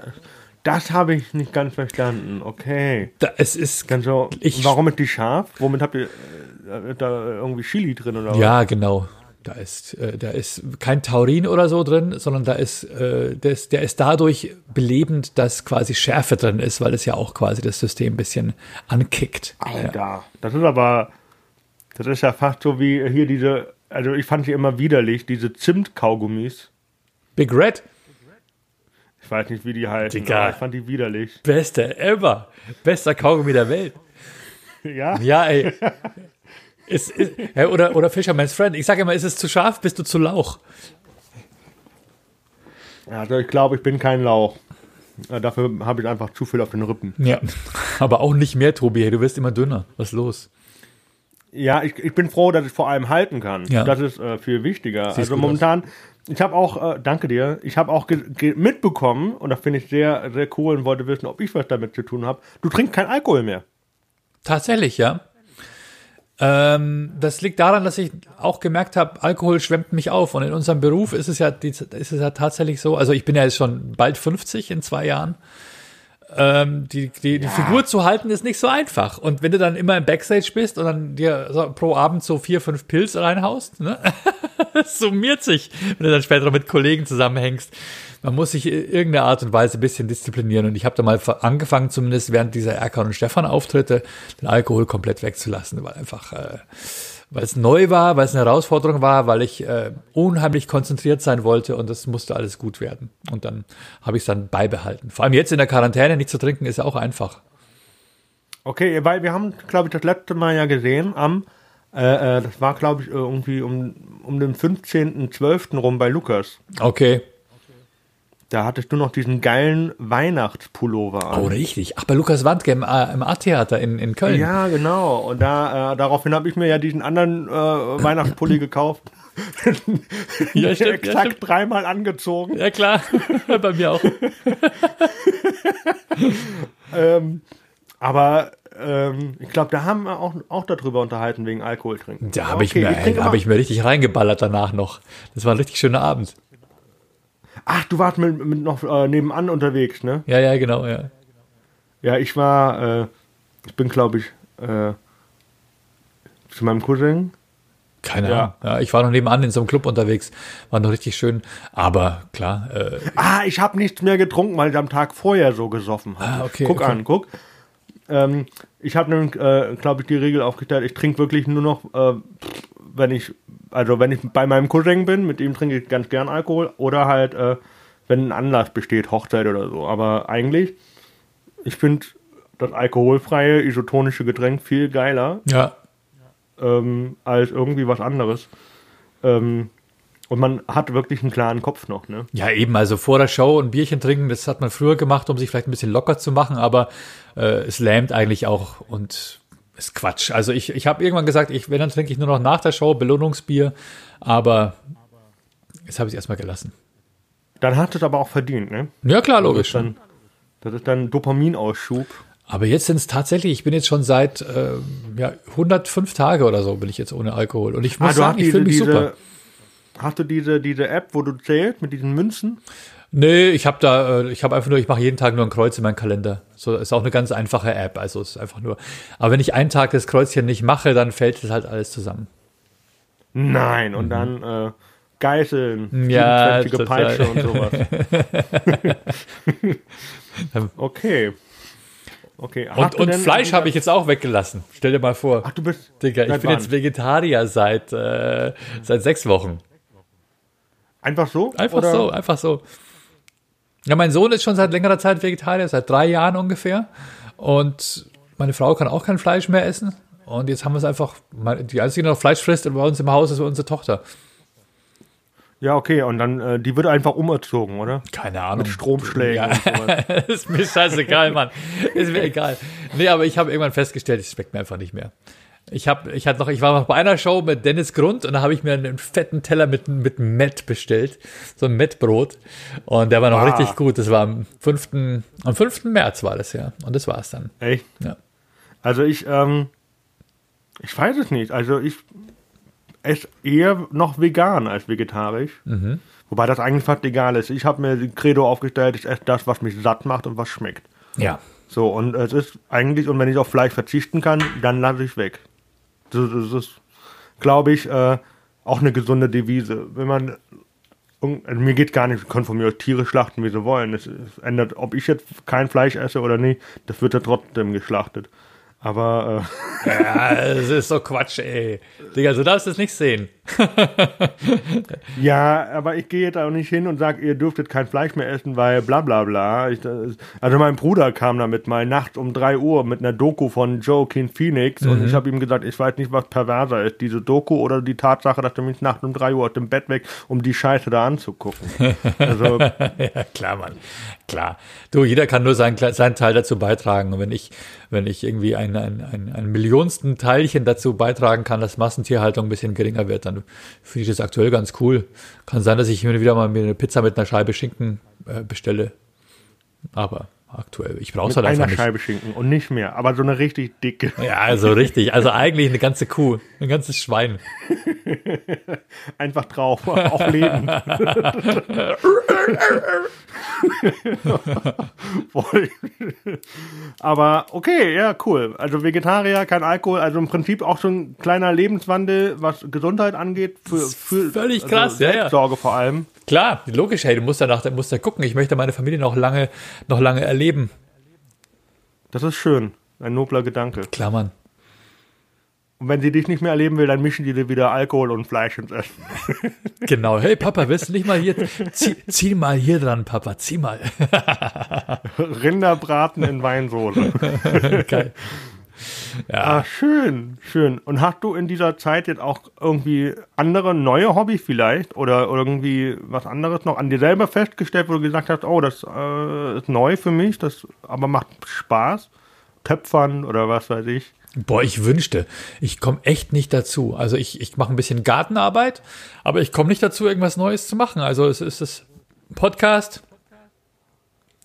das habe ich nicht ganz verstanden. Okay. Da, es ist, Ganz so, Ich- warum ist die scharf? Womit habt ihr äh, da irgendwie Chili drin oder was? ja, genau. Da ist, äh, da ist kein Taurin oder so drin, sondern da ist, äh, der ist, der ist dadurch belebend, dass quasi Schärfe drin ist, weil es ja auch quasi das System ein bisschen ankickt. Ja. Alter, das ist aber, das ist ja fast so wie hier diese, also ich fand die immer widerlich, diese Zimt-Kaugummis. Big Red, Ich weiß nicht, wie die heißen, Digga. aber ich fand die widerlich. bester ever. Bester Kaugummi der Welt. Ja? Ja, ey. <laughs> Ist, ist, ja, oder, oder Fisherman's Friend. Ich sage immer, ist es zu scharf, bist du zu Lauch. Also ich glaube, ich bin kein Lauch. Dafür habe ich einfach zu viel auf den Rippen. Ja. <laughs> Aber auch nicht mehr, Tobi. Du wirst immer dünner. Was ist los? Ja, ich, ich bin froh, dass ich vor allem halten kann. Ja. Das ist äh, viel wichtiger. Siehst also momentan, ich habe auch, äh, danke dir, ich habe auch mitbekommen, und das finde ich sehr, sehr cool und wollte wissen, ob ich was damit zu tun habe, du trinkst kein Alkohol mehr. Tatsächlich, ja. Ähm, das liegt daran, dass ich auch gemerkt habe, Alkohol schwemmt mich auf. Und in unserem Beruf ist es ja, ist es ja tatsächlich so. Also ich bin ja jetzt schon bald 50 in zwei Jahren. Ähm, die, die, die Figur zu halten ist nicht so einfach. Und wenn du dann immer im Backstage bist und dann dir so pro Abend so vier, fünf Pilz reinhaust, ne? <laughs> das summiert sich, wenn du dann später mit Kollegen zusammenhängst. Man muss sich in irgendeiner Art und Weise ein bisschen disziplinieren. Und ich habe da mal angefangen, zumindest während dieser Erkan und Stefan Auftritte, den Alkohol komplett wegzulassen, weil einfach, äh, weil es neu war, weil es eine Herausforderung war, weil ich äh, unheimlich konzentriert sein wollte und das musste alles gut werden. Und dann habe ich es dann beibehalten. Vor allem jetzt in der Quarantäne nicht zu trinken, ist ja auch einfach. Okay, weil wir haben, glaube ich, das letzte Mal ja gesehen am, äh, äh, das war, glaube ich, irgendwie um, um den 15.12. rum bei Lukas. Okay. Da hattest du noch diesen geilen Weihnachtspullover an. Oh, richtig. Ach, bei Lukas Wandke im, äh, im A-Theater in, in Köln. Ja, genau. Und da, äh, daraufhin habe ich mir ja diesen anderen äh, Weihnachtspulli gekauft. <laughs> Ja, stimmt, ja, Exakt stimmt. dreimal angezogen. Ja, klar. <laughs> bei mir auch. Ähm, aber ähm, ich glaube, da haben wir auch, auch darüber unterhalten wegen Alkohol trinken. Da habe ich, Okay, mir, ich trinke hab ich mir richtig reingeballert danach noch. Das war ein richtig schöner Abend. Ach, du warst mit, mit noch äh, nebenan unterwegs, ne? Ja, ja, genau, ja. Ja, ich war, äh, ich bin, glaube ich, äh, zu meinem Cousin. Keine Ja. Ahnung. Ja, ich war noch nebenan in so einem Club unterwegs. War noch richtig schön. Aber klar, äh, Ah, ich habe nichts mehr getrunken, weil ich am Tag vorher so gesoffen habe. Ah, okay, guck okay. an, guck. Ähm, ich habe nämlich, äh, glaube ich, die Regel aufgestellt, ich trinke wirklich nur noch, äh, wenn ich, also wenn ich bei meinem Cousin bin, mit ihm trinke ich ganz gern Alkohol oder halt, äh, wenn ein Anlass besteht, Hochzeit oder so. Aber eigentlich, ich finde das alkoholfreie isotonische Getränk viel geiler ja. ähm, als irgendwie was anderes. Ähm, und man hat wirklich einen klaren Kopf noch, ne? Ja, eben, also vor der Show ein Bierchen trinken, das hat man früher gemacht, um sich vielleicht ein bisschen locker zu machen, aber äh, es lähmt eigentlich auch und ist Quatsch. Also ich, ich habe irgendwann gesagt, ich, wenn, dann trinke ich nur noch nach der Show Belohnungsbier, aber jetzt habe ich es erstmal gelassen. Dann hat es aber auch verdient, ne? Ja, klar, Das logisch. ist dann, das ist dann Dopaminausschub. Aber jetzt sind es tatsächlich, ich bin jetzt schon seit äh, ja, 105 Tage oder so bin ich jetzt ohne Alkohol. Und ich muss sagen, ich fühle mich super. Hast du diese, diese App, wo du zählst mit diesen Münzen? Nee, ich habe da, äh, ich habe einfach nur, ich mache jeden Tag nur ein Kreuz in meinen Kalender. So ist auch eine ganz einfache App. Also es ist einfach nur. Aber wenn ich einen Tag das Kreuzchen nicht mache, dann fällt das halt alles zusammen. Nein, und dann äh, Geißeln, Mhm. Ja, 27 total. Peitsche und sowas. <laughs> okay. Okay. Und, und Fleisch habe ich jetzt auch weggelassen. Stell dir mal vor. Ach, du bist. Digga, ich bin wann? jetzt Vegetarier seit, äh, seit sechs Wochen. Einfach so? Einfach Oder? so, einfach so. Ja, mein Sohn ist schon seit längerer Zeit Vegetarier, seit drei Jahren ungefähr. Und meine Frau kann auch kein Fleisch mehr essen. und jetzt haben wir es einfach, die einzige, die noch Fleisch frisst bei uns im Haus, ist unsere Tochter. Ja, okay, und dann, äh, die wird einfach umerzogen, oder? Keine Ahnung. Mit Stromschlägen Ja. <laughs> ist mir scheißegal, Mann. Ist mir egal. Nee, aber ich habe irgendwann festgestellt, es schmeckt mir einfach nicht mehr. Ich habe, ich hatte noch, ich war noch bei einer Show mit Dennis Grund und da habe ich mir einen fetten Teller mit, mit Met bestellt. So ein Mettbrot. Und der war noch Ah. richtig gut. Das war am 5. am 5. März war das ja. Und das war's dann. Echt? Ja. Also ich, ähm, ich weiß es nicht. Also ich esse eher noch vegan als vegetarisch. Mhm. Wobei das eigentlich fast egal ist. Ich habe mir die Credo aufgestellt, ich esse das, was mich satt macht und was schmeckt. Ja. So, und es ist eigentlich, und wenn ich auf Fleisch verzichten kann, dann lasse ich weg. Das, ist, glaube ich, äh, auch eine gesunde Devise. Wenn man, also mir geht gar nicht, können von mir aus Tiere schlachten, wie sie wollen. Es, es ändert, ob ich jetzt kein Fleisch esse oder nicht, das wird ja trotzdem geschlachtet. Aber äh, Ja, das ist so Quatsch, ey. Digga, so darfst du es nicht sehen. <laughs> Ja, aber ich gehe da auch nicht hin und sage, ihr dürftet kein Fleisch mehr essen, weil bla bla bla. Ich, das- also mein Bruder kam damit mal nachts um 3 Uhr mit einer Doku von Joaquin Phoenix und ich habe ihm gesagt, ich weiß nicht, was perverser ist, diese Doku oder die Tatsache, dass er mich nachts um 3 Uhr aus dem Bett weg, um die Scheiße da anzugucken. Also, <laughs> ja, klar, Mann. Klar. Du, jeder kann nur seinen, seinen Teil dazu beitragen. Und wenn ich, wenn ich irgendwie ein, ein, ein, ein Millionsten Teilchen dazu beitragen kann, dass Massentierhaltung ein bisschen geringer wird, dann finde ich das aktuell ganz cool. Kann sein, dass ich mir wieder mal eine Pizza mit einer Scheibe Schinken äh, bestelle. Aber aktuell, ich brauche es halt einfach einer nicht. Scheibe Schinken und nicht mehr, aber so eine richtig dicke. Ja, also richtig. Also eigentlich eine ganze Kuh, ein ganzes Schwein. <laughs> Einfach drauf, <laughs> auch leben. <laughs> Aber okay, ja, cool. Also Vegetarier, kein Alkohol, also im Prinzip auch schon ein kleiner Lebenswandel, was Gesundheit angeht. Für, für völlig krass, ja, ja. Selbstsorge vor allem. Klar, logisch, hey, du musst danach, du musst da gucken. Ich möchte meine Familie noch lange, noch lange erleben. Das ist schön. Ein nobler Gedanke. Klar, Mann. Und wenn sie dich nicht mehr erleben will, dann mischen die dir wieder Alkohol und Fleisch ins Essen. <laughs> Genau. Hey, Papa, willst du nicht mal hier, zieh, zieh mal hier dran, Papa, zieh mal. <laughs> Rinderbraten in Weinsoße. Geil. Ah, schön, schön. Und hast du in dieser Zeit jetzt auch irgendwie andere neue Hobbys vielleicht oder irgendwie was anderes noch an dir selber festgestellt, wo du gesagt hast, oh, das äh, ist neu für mich, das aber macht Spaß? Töpfern oder was weiß ich. Boah, ich wünschte, ich komme echt nicht dazu. Also ich, ich mache ein bisschen Gartenarbeit, aber ich komme nicht dazu, irgendwas Neues zu machen. Also es ist das Podcast,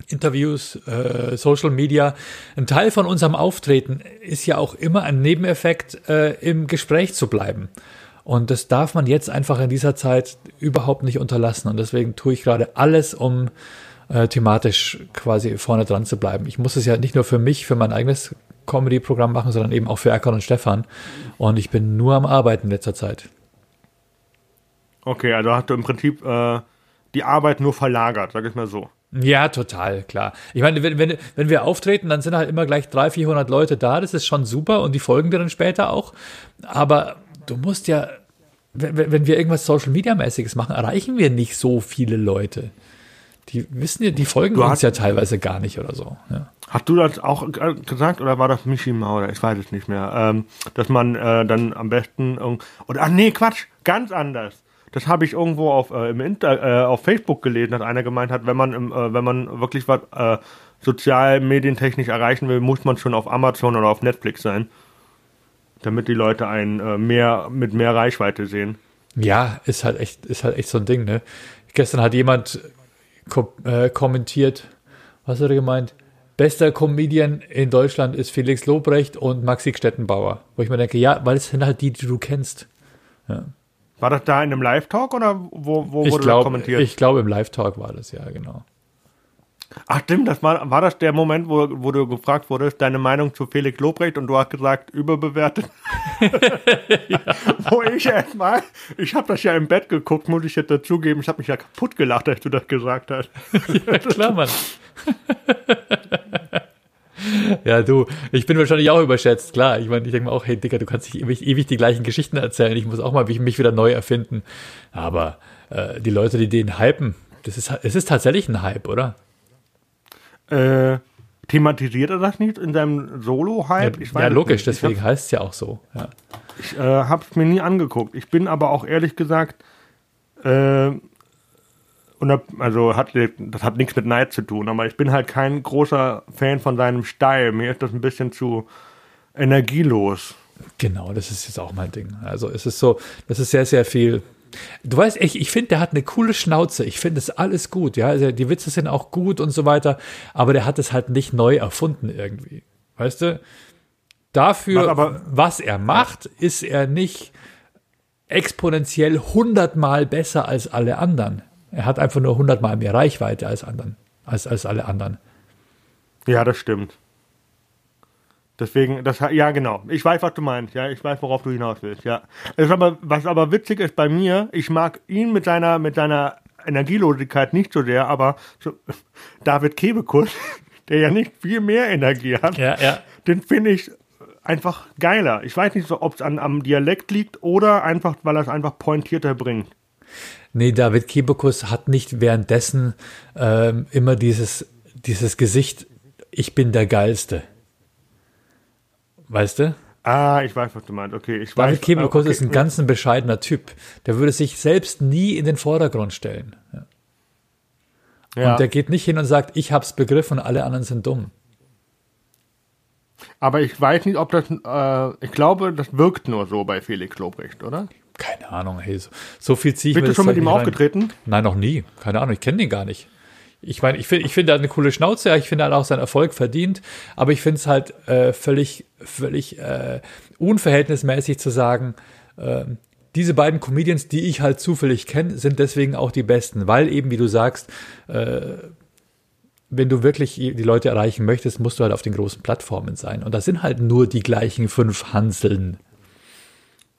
Interviews, äh, Social Media. Ein Teil von unserem Auftreten ist ja auch immer ein Nebeneffekt, äh, im Gespräch zu bleiben. Und das darf man jetzt einfach in dieser Zeit überhaupt nicht unterlassen. Und deswegen tue ich gerade alles, um äh, thematisch quasi vorne dran zu bleiben. Ich muss es ja nicht nur für mich, für mein eigenes Comedy-Programm machen, sondern eben auch für Erkan und Stefan. Und ich bin nur am Arbeiten in letzter Zeit. Okay, also hast du im Prinzip äh, die Arbeit nur verlagert, sag ich mal so. Ja, total, klar. Ich meine, wenn, wenn, wenn wir auftreten, dann sind halt immer gleich 300, 400 Leute da. Das ist schon super und die folgen dir dann später auch. Aber du musst ja, wenn, wenn wir irgendwas Social Media mäßiges machen, erreichen wir nicht so viele Leute. Die wissen ja, die folgen Du uns hast- ja teilweise gar nicht oder so. Ja. Hast du das auch äh, gesagt oder war das Michi Maurer? Ich weiß es nicht mehr. Ähm, dass man äh, dann am besten irgend- oder ach nee, Quatsch, ganz anders. Das habe ich irgendwo auf, äh, im Inter, äh, auf Facebook gelesen, dass einer gemeint hat, wenn man äh, wenn man wirklich was äh, sozial medientechnisch erreichen will, muss man schon auf Amazon oder auf Netflix sein, damit die Leute einen äh, mehr mit mehr Reichweite sehen. Ja, ist halt echt, ist halt echt so ein Ding, ne? Gestern hat jemand ko äh, kommentiert, was hat er gemeint? Bester Comedian in Deutschland ist Felix Lobrecht und Maxi Stettenbauer. Wo ich mir denke, ja, weil es sind halt die, die du kennst. War das da in einem Live-Talk oder wo, wo wurde das glaube, kommentiert? ich glaube im Live-Talk war das, ja, genau. Ach stimmt, das war, war das der Moment, wo, wo du gefragt wurdest, deine Meinung zu Felix Lobrecht und du hast gesagt, überbewertet. <laughs> <laughs> Wo ich erstmal, ich habe das ja im Bett geguckt, muss ich jetzt dazugeben, ich habe mich ja kaputt gelacht, als du das gesagt hast. <laughs> Ja, klar, Mann. Ja, du, ich bin wahrscheinlich auch überschätzt, klar. Ich meine, ich denke mir auch, hey Dicker, du kannst nicht ewig, ewig die gleichen Geschichten erzählen. Ich muss auch mal mich wieder neu erfinden. Aber äh, die Leute, die den hypen, das ist, es ist tatsächlich ein Hype, oder? Äh, thematisiert er das nicht in seinem Solo-Hype? Ja, ja logisch, deswegen heißt es ja auch so. Ja. Ich äh, habe es mir nie angeguckt. Ich bin aber auch ehrlich gesagt, äh, also hat, das hat nichts mit Neid zu tun, aber ich bin halt kein großer Fan von seinem Style. Mir ist das ein bisschen zu energielos. Genau, das ist jetzt auch mein Ding. Also es ist so, das ist sehr, sehr viel. Du weißt, ich, ich finde, der hat eine coole Schnauze. Ich finde es alles gut. Ja, also die Witze sind auch gut und so weiter. Aber der hat es halt nicht neu erfunden irgendwie. Weißt du? Dafür, was, aber, was er macht, ist er nicht exponentiell hundertmal besser als alle anderen. Er hat einfach nur hundertmal mehr Reichweite als anderen, als, als alle anderen. Ja, das stimmt. Deswegen, das ja genau. Ich weiß, was du meinst. Ja, ich weiß, worauf du hinaus willst. Ja, ist aber, was aber witzig ist bei mir, ich mag ihn mit seiner mit seiner Energielosigkeit nicht so sehr, aber so, <laughs> David Kebekus, <laughs> der ja nicht viel mehr Energie hat, ja, ja. den finde ich einfach geiler. Ich weiß nicht, ob es am Dialekt liegt oder einfach, weil er es einfach pointierter bringt. Nee, David Kebekus hat nicht währenddessen ähm, immer dieses, dieses Gesicht, ich bin der Geilste. Weißt du? Ah, ich weiß, was du meinst. Okay, ich David weiß. Kebekus okay. ist ein ganz ein bescheidener Typ. Der würde sich selbst nie in den Vordergrund stellen. Ja. Ja. Und der geht nicht hin und sagt, ich hab's begriffen und alle anderen sind dumm. Aber ich weiß nicht, ob das, äh, ich glaube, das wirkt nur so bei Felix Lobrecht, oder? Keine Ahnung, hey, so, so viel ziehe ich Bist mir du schon mit ihm aufgetreten? Nein, noch nie. Keine Ahnung, ich kenne den gar nicht ich meine, ich finde, ich finde, er hat eine coole Schnauze, ich finde, er hat auch seinen Erfolg verdient, aber ich finde es halt äh, völlig, völlig äh, unverhältnismäßig zu sagen, äh, diese beiden Comedians, die ich halt zufällig kenne, sind deswegen auch die besten, weil eben, wie du sagst, äh, wenn du wirklich die Leute erreichen möchtest, musst du halt auf den großen Plattformen sein. Und das sind halt nur die gleichen fünf Hanseln.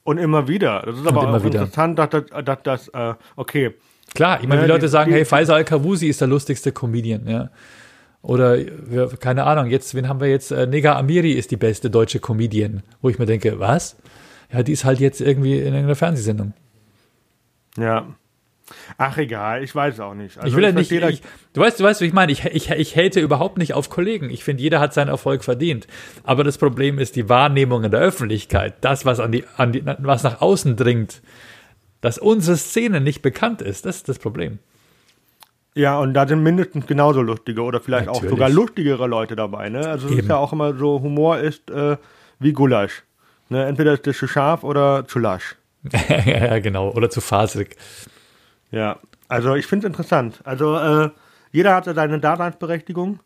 Und immer wieder. Das ist aber auch wieder. interessant, dass das, dass das äh, okay, Klar, ich meine, die Leute sagen, die, hey, Faisal Al-Kawusi ist der lustigste Comedian, ja. Oder, keine Ahnung, jetzt, wen haben wir jetzt? Äh, Nega Amiri ist die beste deutsche Comedian. Wo ich mir denke, was? Ja, die ist halt jetzt irgendwie in einer Fernsehsendung. Ja. Ach, egal, ich weiß auch nicht. Also ich will ja nicht, ich, du weißt, du weißt, wie ich meine, ich, ich, ich hate überhaupt nicht auf Kollegen. Ich finde, jeder hat seinen Erfolg verdient. Aber das Problem ist die Wahrnehmung in der Öffentlichkeit, das, was an die, an die, was nach außen dringt, dass unsere Szene nicht bekannt ist. Das ist das Problem. Ja, und da sind mindestens genauso lustige oder vielleicht Natürlich. auch sogar lustigere Leute dabei. Ne? Also es ist ja auch immer so, Humor ist äh, wie Gulasch. Ne? Entweder ist das zu scharf oder zu lasch. <laughs> ja, genau. Oder zu fasig. Ja, also ich finde es interessant. Also äh, jeder hat seine Daseinsberechtigung.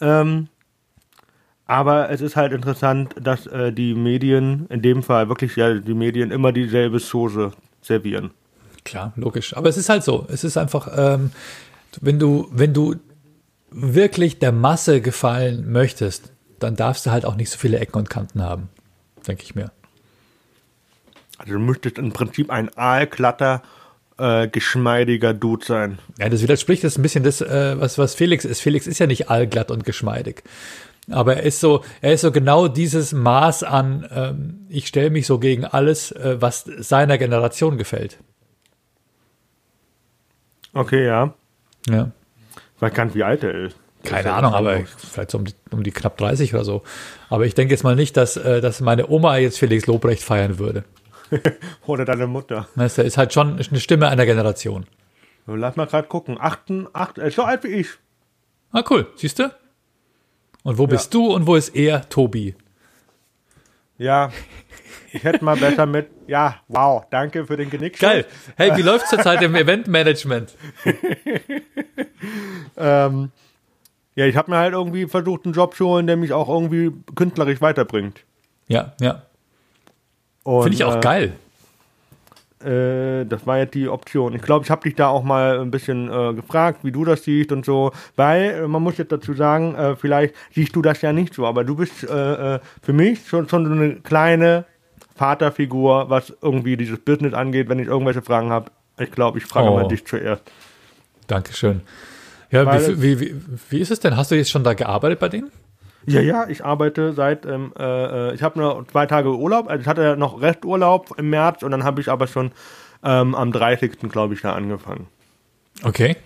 Ähm, aber es ist halt interessant, dass äh, die Medien, in dem Fall wirklich ja die Medien, immer dieselbe Soße servieren. Klar, logisch. Aber es ist halt so. Es ist einfach, ähm, wenn du, wenn du wirklich der Masse gefallen möchtest, dann darfst du halt auch nicht so viele Ecken und Kanten haben, denke ich mir. Also du müsstest im Prinzip ein aalglatter, äh, geschmeidiger Dude sein. Ja, das widerspricht das ein bisschen das, äh, was, was Felix ist. Felix ist ja nicht allglatt und geschmeidig. Aber er ist so, er ist so genau dieses Maß an, ähm, ich stelle mich so gegen alles, äh, was seiner Generation gefällt. Okay, ja. Ja. Gar nicht, wie alt er ist. Keine Ahnung, aber vielleicht so um die, um die, knapp 30 oder so. Aber ich denke jetzt mal nicht, dass, äh, dass meine Oma jetzt Felix Lobrecht feiern würde. <laughs> oder deine Mutter. Das ist halt schon eine Stimme einer Generation. Lass mal gerade gucken. Achten, acht, ist so alt wie ich. Ah, cool. Siehst du? Und wo bist du und wo ist er, Tobi? Ja, ich hätte mal besser mit, ja, wow, danke für den Genick. Geil. Hey, wie <laughs> läuft zurzeit im Eventmanagement? ähm, ja, ich habe mir halt irgendwie versucht, einen Job zu holen, der mich auch irgendwie künstlerisch weiterbringt. Ja, ja. Finde ich auch äh, geil. Äh, das war jetzt die Option. Ich glaube, ich habe dich da auch mal ein bisschen äh, gefragt, wie du das siehst und so, weil äh, man muss jetzt dazu sagen, äh, vielleicht siehst du das ja nicht so, aber du bist äh, für mich schon, schon so eine kleine Vaterfigur, was irgendwie dieses Business angeht, wenn ich irgendwelche Fragen habe. Ich glaube, ich frage oh. mal dich zuerst. Dankeschön. Ja, wie, wie, wie, wie ist es denn? Hast du jetzt schon da gearbeitet bei denen? Ja, ja, ich arbeite seit, ähm, äh, ich habe nur zwei Tage Urlaub, also ich hatte noch Resturlaub im März und dann habe ich aber schon ähm, am 30. glaube ich da angefangen. Okay.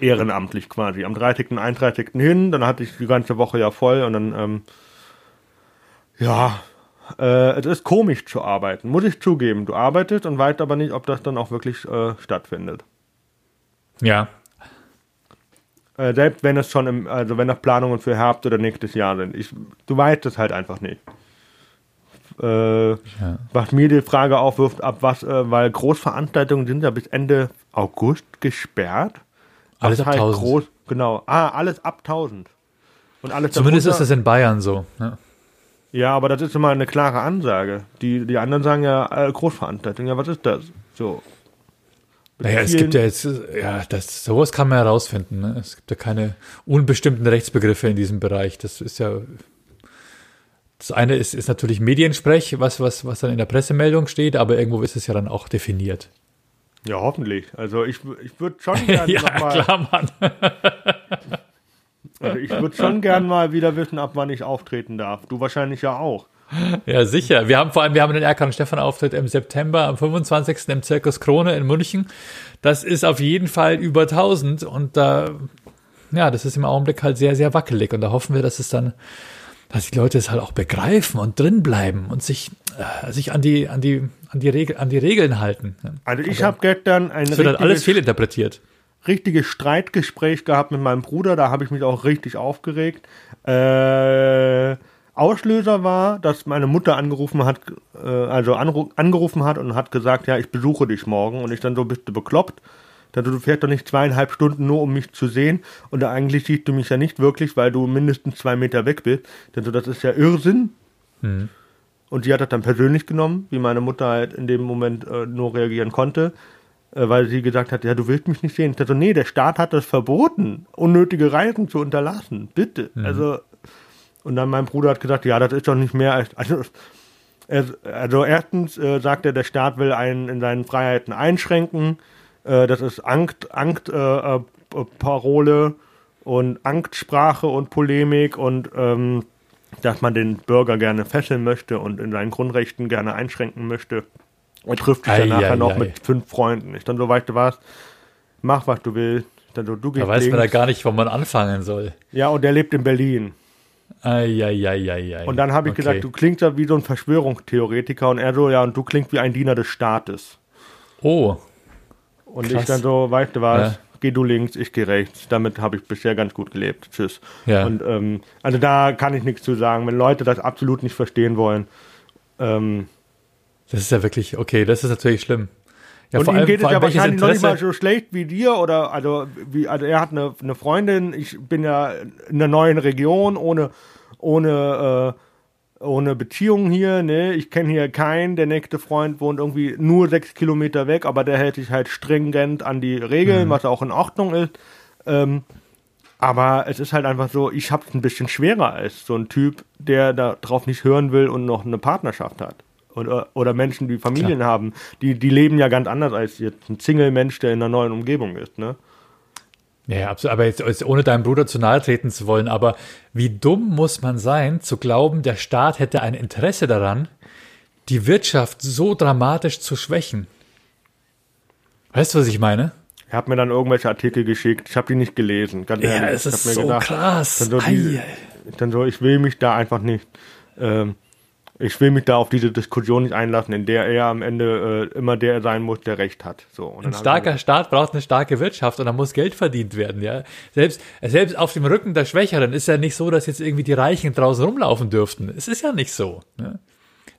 ehrenamtlich quasi. Am 30. und 31. hin, dann hatte ich die ganze Woche ja voll und dann, ähm, ja, äh, es ist komisch zu arbeiten, muss ich zugeben. Du arbeitest und weißt aber nicht, ob das dann auch wirklich äh, stattfindet. Ja. Äh, selbst wenn es schon im, also wenn das Planungen für Herbst oder nächstes Jahr sind. Ich, du weißt es halt einfach nicht. Äh, ja. Was mir die Frage aufwirft, ab was, äh, weil Großveranstaltungen sind ja bis Ende August gesperrt. Alles ab heißt 1000. Groß, genau. Ah, alles ab 1000. Und alles Zumindest darunter, ist das in Bayern so. Ja. ja. aber das ist immer eine klare Ansage. Die, die anderen sagen ja äh, Großveranstaltungen. Ja, was ist das? So. Naja, es gibt ja jetzt, ja, das, sowas kann man herausfinden. Ne? Es gibt ja keine unbestimmten Rechtsbegriffe in diesem Bereich. Das ist ja, das eine ist, ist natürlich Mediensprech, was, was, was dann in der Pressemeldung steht, aber irgendwo ist es ja dann auch definiert. Ja, hoffentlich. Also ich, ich würde schon <laughs> gerne ja, mal, klar, Mann. also ich würde schon gerne mal wieder wissen, ab wann ich auftreten darf. Du wahrscheinlich ja auch. <laughs> Ja, sicher. Wir haben vor allem, wir haben den Erkan Stefan Auftritt im September, am 25. im Zirkus Krone in München. Das ist auf jeden Fall über 1000 und da, ja, das ist im Augenblick halt sehr, sehr wackelig und da hoffen wir, dass es dann, dass die Leute es halt auch begreifen und drin bleiben und sich, äh, sich an die, an die, an die, Regel, an die Regeln halten. Also ich habe gestern ein es wird halt alles fehlinterpretiert richtiges Streitgespräch gehabt mit meinem Bruder, da habe ich mich auch richtig aufgeregt. Äh, Auslöser war, dass meine Mutter angerufen hat, äh, also angerufen hat und hat gesagt, ja, ich besuche dich morgen. Und ich dann so, bist du bekloppt? Dann du fährst doch nicht zweieinhalb Stunden nur, um mich zu sehen. Und eigentlich siehst du mich ja nicht wirklich, weil du mindestens zwei Meter weg bist. Denn so, das ist ja Irrsinn. Mhm. Und sie hat das dann persönlich genommen, wie meine Mutter halt in dem Moment äh, nur reagieren konnte, äh, weil sie gesagt hat, ja, du willst mich nicht sehen. Ich dachte, nee, der Staat hat das verboten, unnötige Reisen zu unterlassen. Bitte. Mhm. Also und dann mein Bruder hat gesagt, ja, das ist doch nicht mehr als. Also, also erstens äh, sagt er, der Staat will einen in seinen Freiheiten einschränken. Äh, das ist Angst, Angst äh, äh Parole und Angstsprache und Polemik und ähm, dass man den Bürger gerne fesseln möchte und in seinen Grundrechten gerne einschränken möchte. Und trifft sich dann nachher noch ei. mit fünf Freunden. Ich dann so, weißt du was, mach was du willst. Dann so, du gehst da weiß links. man da gar nicht, wo man anfangen soll. Ja, und der lebt in Berlin. Eieieiei. Und dann habe ich okay. gesagt, du klingst ja wie so ein Verschwörungstheoretiker und er so, ja, und du klingst wie ein Diener des Staates. Oh. Und Krass. ich dann so, weißt du was, ja. geh du links, ich geh rechts. Damit habe ich bisher ganz gut gelebt. Tschüss. Ja. Und ähm, also da kann ich nichts zu sagen. Wenn Leute das absolut nicht verstehen wollen, ähm, das ist ja wirklich, okay, das ist natürlich schlimm. Ja, und ihm allem, geht es ja wahrscheinlich noch nicht mal so schlecht wie dir oder also wie also er hat eine, eine Freundin, ich bin ja in einer neuen Region ohne ohne äh, ohne Beziehung hier, ne? Ich kenne hier keinen, der nächste Freund wohnt irgendwie nur sechs Kilometer weg, aber der hält sich halt stringent an die Regeln, mhm. was auch in Ordnung ist. Ähm, aber es ist halt einfach so, ich hab's ein bisschen schwerer als so ein Typ, der da drauf nicht hören will und noch eine Partnerschaft hat oder, oder Menschen, die Familien Klar. haben, die, die leben ja ganz anders als jetzt ein Single-Mensch, der in einer neuen Umgebung ist, ne? Ja, absolut. Aber jetzt, ohne deinem Bruder zu nahe treten zu wollen, aber wie dumm muss man sein, zu glauben, der Staat hätte ein Interesse daran, die Wirtschaft so dramatisch zu schwächen? Weißt du, was ich meine? Er hat mir dann irgendwelche Artikel geschickt. Ich habe die nicht gelesen. Ganz ja, ehrlich. es ist so gedacht, krass. Dann so, die, dann so, ich will mich da einfach nicht. Ähm, ich will mich da auf diese Diskussion nicht einlassen, in der er am Ende äh, immer der sein muss, der Recht hat. So, Ein starker Staat braucht eine starke Wirtschaft und da muss Geld verdient werden. Ja, selbst selbst auf dem Rücken der Schwächeren ist ja nicht so, dass jetzt irgendwie die Reichen draußen rumlaufen dürften. Es ist ja nicht so. Ne?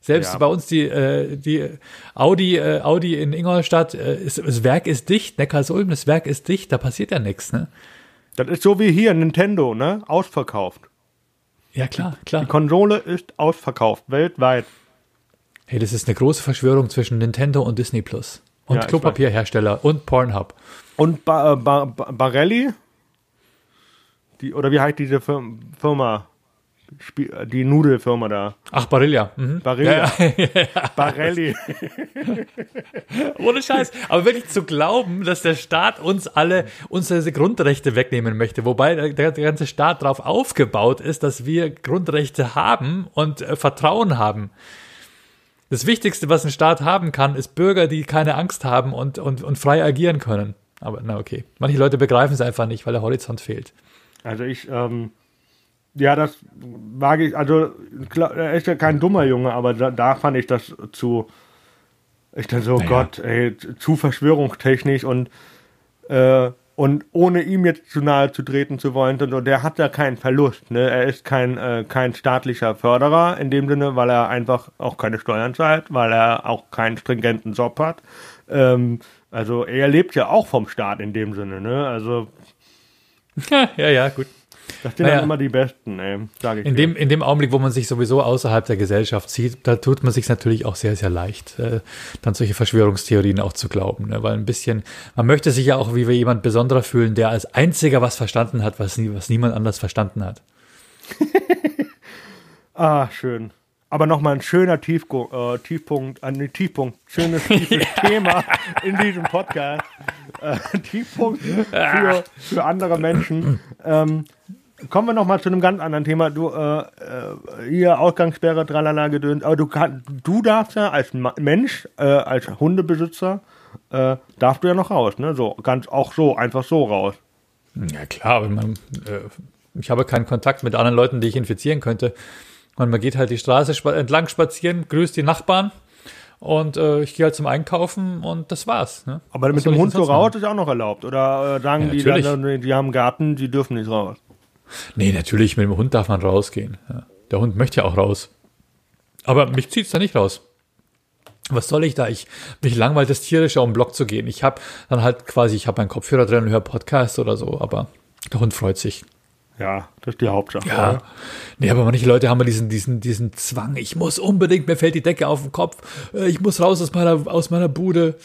Selbst ja. bei uns die, äh, die Audi, äh, Audi in Ingolstadt, äh, ist, das Werk ist dicht, Neckarsulm, das Werk ist dicht, da passiert ja nichts. Ne? Das ist so wie hier Nintendo, ne? Ausverkauft. Ja, klar, klar. Die Konsole ist ausverkauft, weltweit. Hey, das ist eine große Verschwörung zwischen Nintendo und Disney Plus. Und ja, Klopapierhersteller und Pornhub. Und ba ba ba Barelli? Die, oder wie heißt diese Firma? Die Nudelfirma da. Ach, Barilla. Mhm. Barilla. Ja, ja. Barelli. <laughs> Ohne Scheiß. Aber wirklich zu glauben, dass der Staat uns alle unsere Grundrechte wegnehmen möchte, wobei der, der ganze Staat darauf aufgebaut ist, dass wir Grundrechte haben und äh, Vertrauen haben. Das Wichtigste, was ein Staat haben kann, ist Bürger, die keine Angst haben und, und, und frei agieren können. Aber na okay. Manche Leute begreifen es einfach nicht, weil der Horizont fehlt. Also ich, ähm, ja, das wage ich, also er ist ja kein dummer Junge, aber da, da fand ich das zu, ich dachte so, Naja. Gott, ey, zu verschwörungstechnisch und, äh, und ohne ihm jetzt zu nahe zu treten zu wollen, und der hat ja keinen Verlust, ne? Er ist kein, äh, kein staatlicher Förderer in dem Sinne, weil er einfach auch keine Steuern zahlt, weil er auch keinen stringenten Job hat. Ähm, also er lebt ja auch vom Staat in dem Sinne, ne? Also <laughs> ja, ja, gut. Das sind Naja. dann immer die Besten, ey, sage ich In dem, in dem Augenblick, wo man sich sowieso außerhalb der Gesellschaft sieht, da tut man sich natürlich auch sehr, sehr leicht, äh, dann solche Verschwörungstheorien auch zu glauben. Ne? Weil ein bisschen, man möchte sich ja auch wie jemand besonderer fühlen, der als einziger was verstanden hat, was, nie, was niemand anders verstanden hat. <laughs> Ah, schön. Aber nochmal ein schöner Tiefgo äh, Tiefpunkt, ein Tiefpunkt, schönes tiefes <laughs> Thema in diesem Podcast. Äh, Tiefpunkt für, für andere Menschen. Ähm, kommen wir nochmal zu einem ganz anderen Thema. Du, äh, äh, hier Ausgangssperre, tralala, gedönt. Aber du, kann, du darfst ja als Mensch, äh, als Hundebesitzer, äh, darfst du ja noch raus, ne? So, ganz auch so, einfach so raus. Ja klar, aber man, äh, ich habe keinen Kontakt mit anderen Leuten, die ich infizieren könnte. Und man geht halt die Straße spa entlang spazieren, grüßt die Nachbarn und äh, ich gehe halt zum Einkaufen und das war's. Ne? Aber Was mit dem Hund so raus machen? ist auch noch erlaubt. Oder äh, sagen Ja, die dann, die haben einen Garten, die dürfen nicht raus. Nee, natürlich, mit dem Hund darf man rausgehen. Ja. Der Hund möchte ja auch raus. Aber mich zieht's da nicht raus. Was soll ich da? Ich mich langweilt es tierisch, um den Block zu gehen. Ich habe dann halt quasi, ich habe meinen Kopfhörer drin und höre Podcast oder so, aber der Hund freut sich. Ja, das ist die Hauptsache. Ja. oder? Nee, aber manche Leute haben ja diesen, diesen, diesen Zwang. Ich muss unbedingt, mir fällt die Decke auf den Kopf. äh, Ich muss raus aus meiner, aus meiner Bude.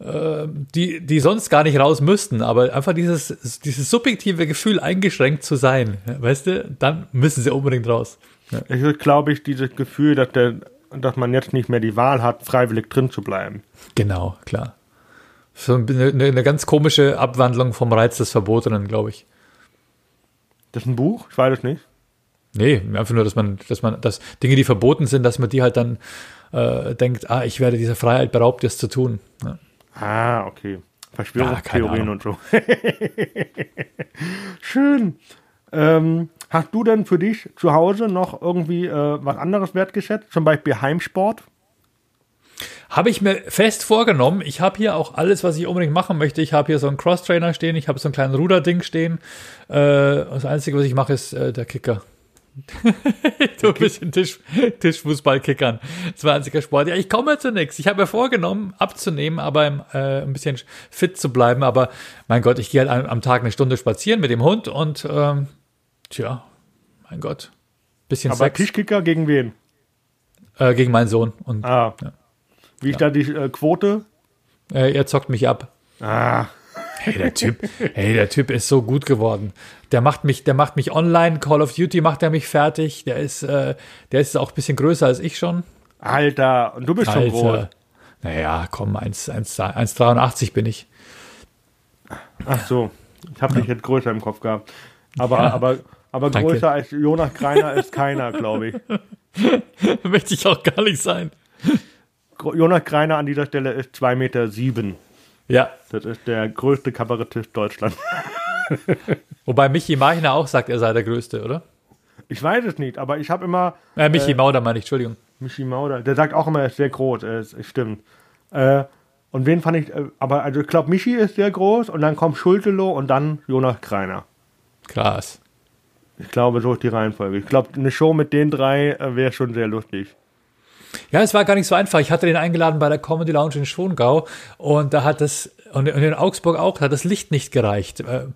Äh, Die, die sonst gar nicht raus müssten, aber einfach dieses, dieses subjektive Gefühl eingeschränkt zu sein. Weißt du? Dann müssen sie unbedingt raus. Ja. Ich würde, glaube ich, dieses Gefühl, dass, der, dass man jetzt nicht mehr die Wahl hat, freiwillig drin zu bleiben. Genau, klar. So eine, eine ganz komische Abwandlung vom Reiz des Verbotenen, glaube ich. Das ist ein Buch? Ich weiß es nicht. Nee, einfach nur, dass man, dass man, dass Dinge, die verboten sind, dass man die halt dann äh, denkt, ah, ich werde dieser Freiheit beraubt, das zu tun. Ja. Ah, okay. Ja, Verschwörungstheorien keine und so. <laughs> Schön. Ähm, hast du denn für dich zu Hause noch irgendwie äh, was anderes wertgeschätzt? Zum Beispiel Heimsport? Habe ich mir fest vorgenommen. Ich habe hier auch alles, was ich unbedingt machen möchte. Ich habe hier so einen Cross-Trainer stehen, ich habe so einen kleinen Ruderding stehen. Äh, das Einzige, was ich mache, ist äh, der Kicker. <laughs> so ein bisschen Tisch, Tischfußball kickern. Das war einziger Sport. Ja, ich komme zu nichts. Ich habe mir vorgenommen, abzunehmen, aber äh, ein bisschen fit zu bleiben. Aber mein Gott, ich gehe halt am, am Tag eine Stunde spazieren mit dem Hund und ähm, tja, mein Gott. Bisschen Aber Sex Tischkicker gegen wen? äh, gegen meinen Sohn. Und Ah. Ja. Wie ist da die äh, Quote? äh, er zockt mich ab. Ah. Hey, der Typ, hey, der Typ ist so gut geworden. Der macht mich, der macht mich online, Call of Duty macht er mich fertig. Der ist, äh, der ist auch ein bisschen größer als ich schon. Alter, und du bist schon groß. Alter. Naja, komm, 1 1 1,83 bin ich. Ach so, ich habe dich jetzt größer im Kopf gehabt. Aber, Ja. aber, aber Danke. größer als Jonas Kreiner ist keiner, glaube ich. <laughs> Möchte ich auch gar nicht sein. Jonas Kreiner an dieser Stelle ist 2,7 Meter. Sieben. Ja, Das ist der größte Kabarettist Deutschlands. <laughs> wobei Michi Machner auch sagt, er sei der Größte, oder? Ich weiß es nicht, aber ich habe immer Äh, Michi Mauder meine ich, Entschuldigung. Michi Mauder, der sagt auch immer, er ist sehr groß. Ist, stimmt. Äh, und wen fand ich, äh, aber also ich glaube, Michi ist sehr groß und dann kommt Schultelow und dann Jonas Kreiner. Krass. Ich glaube, so ist die Reihenfolge. Ich glaube, eine Show mit den drei äh, wäre schon sehr lustig. Ja, es war gar nicht so einfach. Ich hatte den eingeladen bei der Comedy Lounge in Schongau und da hat das, und in Augsburg auch, da hat das Licht nicht gereicht. Äh,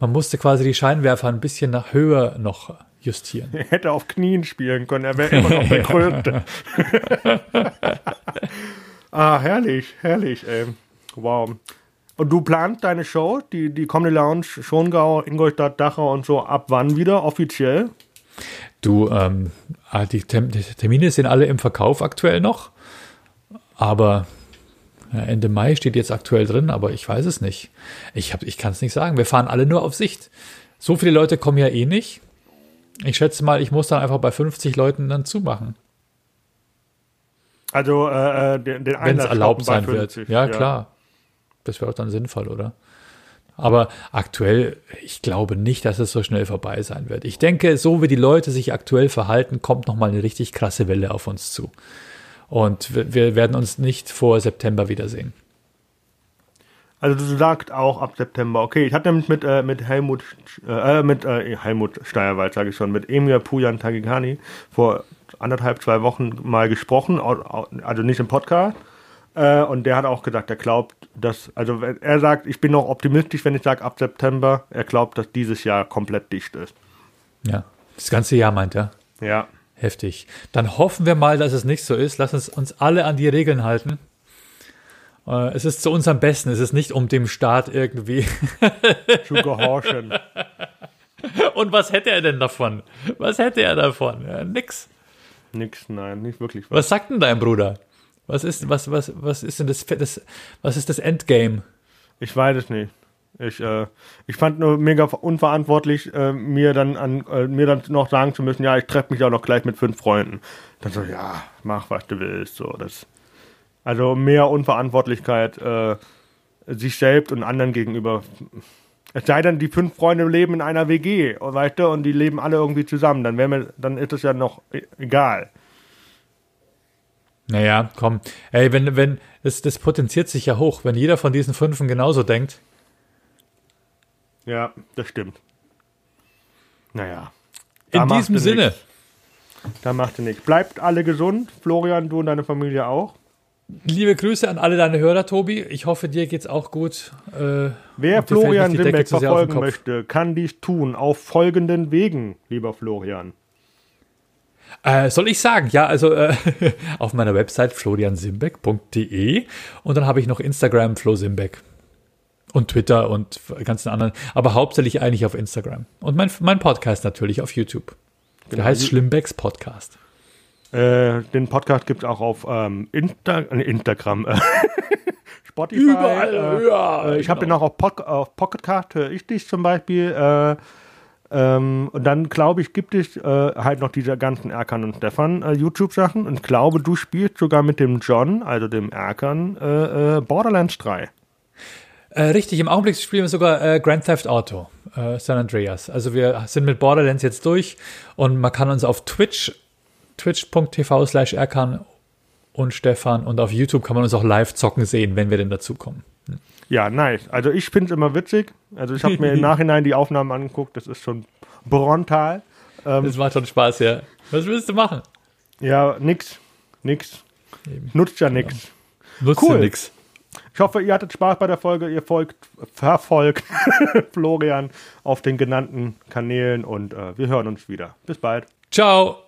Man musste quasi die Scheinwerfer ein bisschen nach höher noch justieren. Er hätte auf Knien spielen können, er wäre immer noch der Größte. <laughs> <laughs> ah, herrlich, herrlich, ey. Wow. Und du planst deine Show, die, die Comedy Lounge, Schongau, Ingolstadt, Dachau und so, ab wann wieder offiziell? Du, ähm, ah, die, Term die Termine sind alle im Verkauf aktuell noch, aber ja, Ende Mai steht jetzt aktuell drin, aber ich weiß es nicht. Ich, hab- ich kann es nicht sagen. Wir fahren alle nur auf Sicht. So viele Leute kommen ja eh nicht. Ich schätze mal, ich muss dann einfach bei 50 Leuten dann zumachen, Also äh, äh, den, den wenn es erlaubt sein bei wird. 50, Ja, klar. Das wäre auch dann sinnvoll, oder? Aber aktuell, ich glaube nicht, dass es so schnell vorbei sein wird. Ich denke, so wie die Leute sich aktuell verhalten, kommt nochmal eine richtig krasse Welle auf uns zu. Und wir, werden uns nicht vor September wiedersehen. Also du sagst auch ab September. Okay, ich hatte nämlich mit, äh, mit Helmut, äh, mit äh, Helmut Steierwald, sage ich schon, mit Emir Pujan Tagikani vor anderthalb, zwei Wochen mal gesprochen, also nicht im Podcast. Äh, und der hat auch gesagt, er glaubt, dass, also er sagt, ich bin noch optimistisch, wenn ich sage ab September. Er glaubt, dass dieses Jahr komplett dicht ist. Ja, das ganze Jahr meint er. Ja. Heftig. Dann hoffen wir mal, dass es nicht so ist. Lass uns uns alle an die Regeln halten. Äh, es ist zu unserem Besten. Es ist nicht um dem Staat irgendwie <laughs> zu gehorchen. <laughs> Und was hätte er denn davon? Was hätte er davon? Ja, nix. Nix, nein, nicht wirklich. Was, was sagt denn dein Bruder? Was ist, was, was, was ist denn das, das, was ist das Endgame? Ich weiß es nicht. Ich, äh, ich fand nur mega unverantwortlich, äh, mir dann an, äh, mir dann noch sagen zu müssen, ja, ich treffe mich auch noch gleich mit fünf Freunden. Dann so, ja, mach was du willst. So, das, also mehr Unverantwortlichkeit äh, sich selbst und anderen gegenüber. Es sei denn, die fünf Freunde leben in einer WG, weißt du, und die leben alle irgendwie zusammen, dann wäre mir, dann ist es ja noch e-, egal. Naja, komm. Ey, wenn, wenn, das, das potenziert sich ja hoch, wenn jeder von diesen Fünfen genauso denkt. Ja, das stimmt. Naja. In diesem Sinne. Nix. Da macht ihr nichts. Bleibt alle gesund. Florian, du und deine Familie auch. Liebe Grüße an alle deine Hörer, Tobi. Ich hoffe, dir geht's auch gut. Äh, Wer Florian Simbeck verfolgen möchte, kann dies tun auf folgenden Wegen, lieber Florian. Äh, soll ich sagen? Ja, also äh, <laughs> auf meiner Website floriansimbeck.de und dann habe ich noch Instagram Flo Simbeck und Twitter und ganzen anderen, aber hauptsächlich eigentlich auf Instagram. Und mein, mein Podcast natürlich auf YouTube. Der genau. heißt Schlimmbecks Podcast. Äh, den Podcast gibt es auch auf ähm, Insta äh, Instagram. Äh, <laughs> Spotify. Überall, äh, ja. Ich habe genau. den auch auf, po auf Pocket Cast, höre ich dich zum Beispiel. Äh, ähm, und dann, glaube ich, gibt es halt noch diese ganzen Erkan und Stefan YouTube-Sachen. Und glaube, du spielst sogar mit dem John, also dem Erkan, Borderlands 3. richtig, im Augenblick spielen wir sogar Grand Theft Auto, San Andreas. Also wir sind mit Borderlands jetzt durch und man kann uns auf Twitch twitch.tv slash erkan und Stefan und auf YouTube kann man uns auch live zocken sehen, wenn wir denn dazukommen. Hm. Ja, nice. Also ich finde es immer witzig. Also ich habe mir im <laughs> Nachhinein die Aufnahmen angeguckt, das ist schon brontal. Ähm, das macht schon Spaß, ja. Was willst du machen? Ja, nix. Nix. Eben. Nutzt ja nix. Genau. Nutzt cool. ja nix. Ich hoffe, ihr hattet Spaß bei der Folge. Ihr folgt, verfolgt <laughs> Florian auf den genannten Kanälen und äh, wir hören uns wieder. Bis bald. Ciao.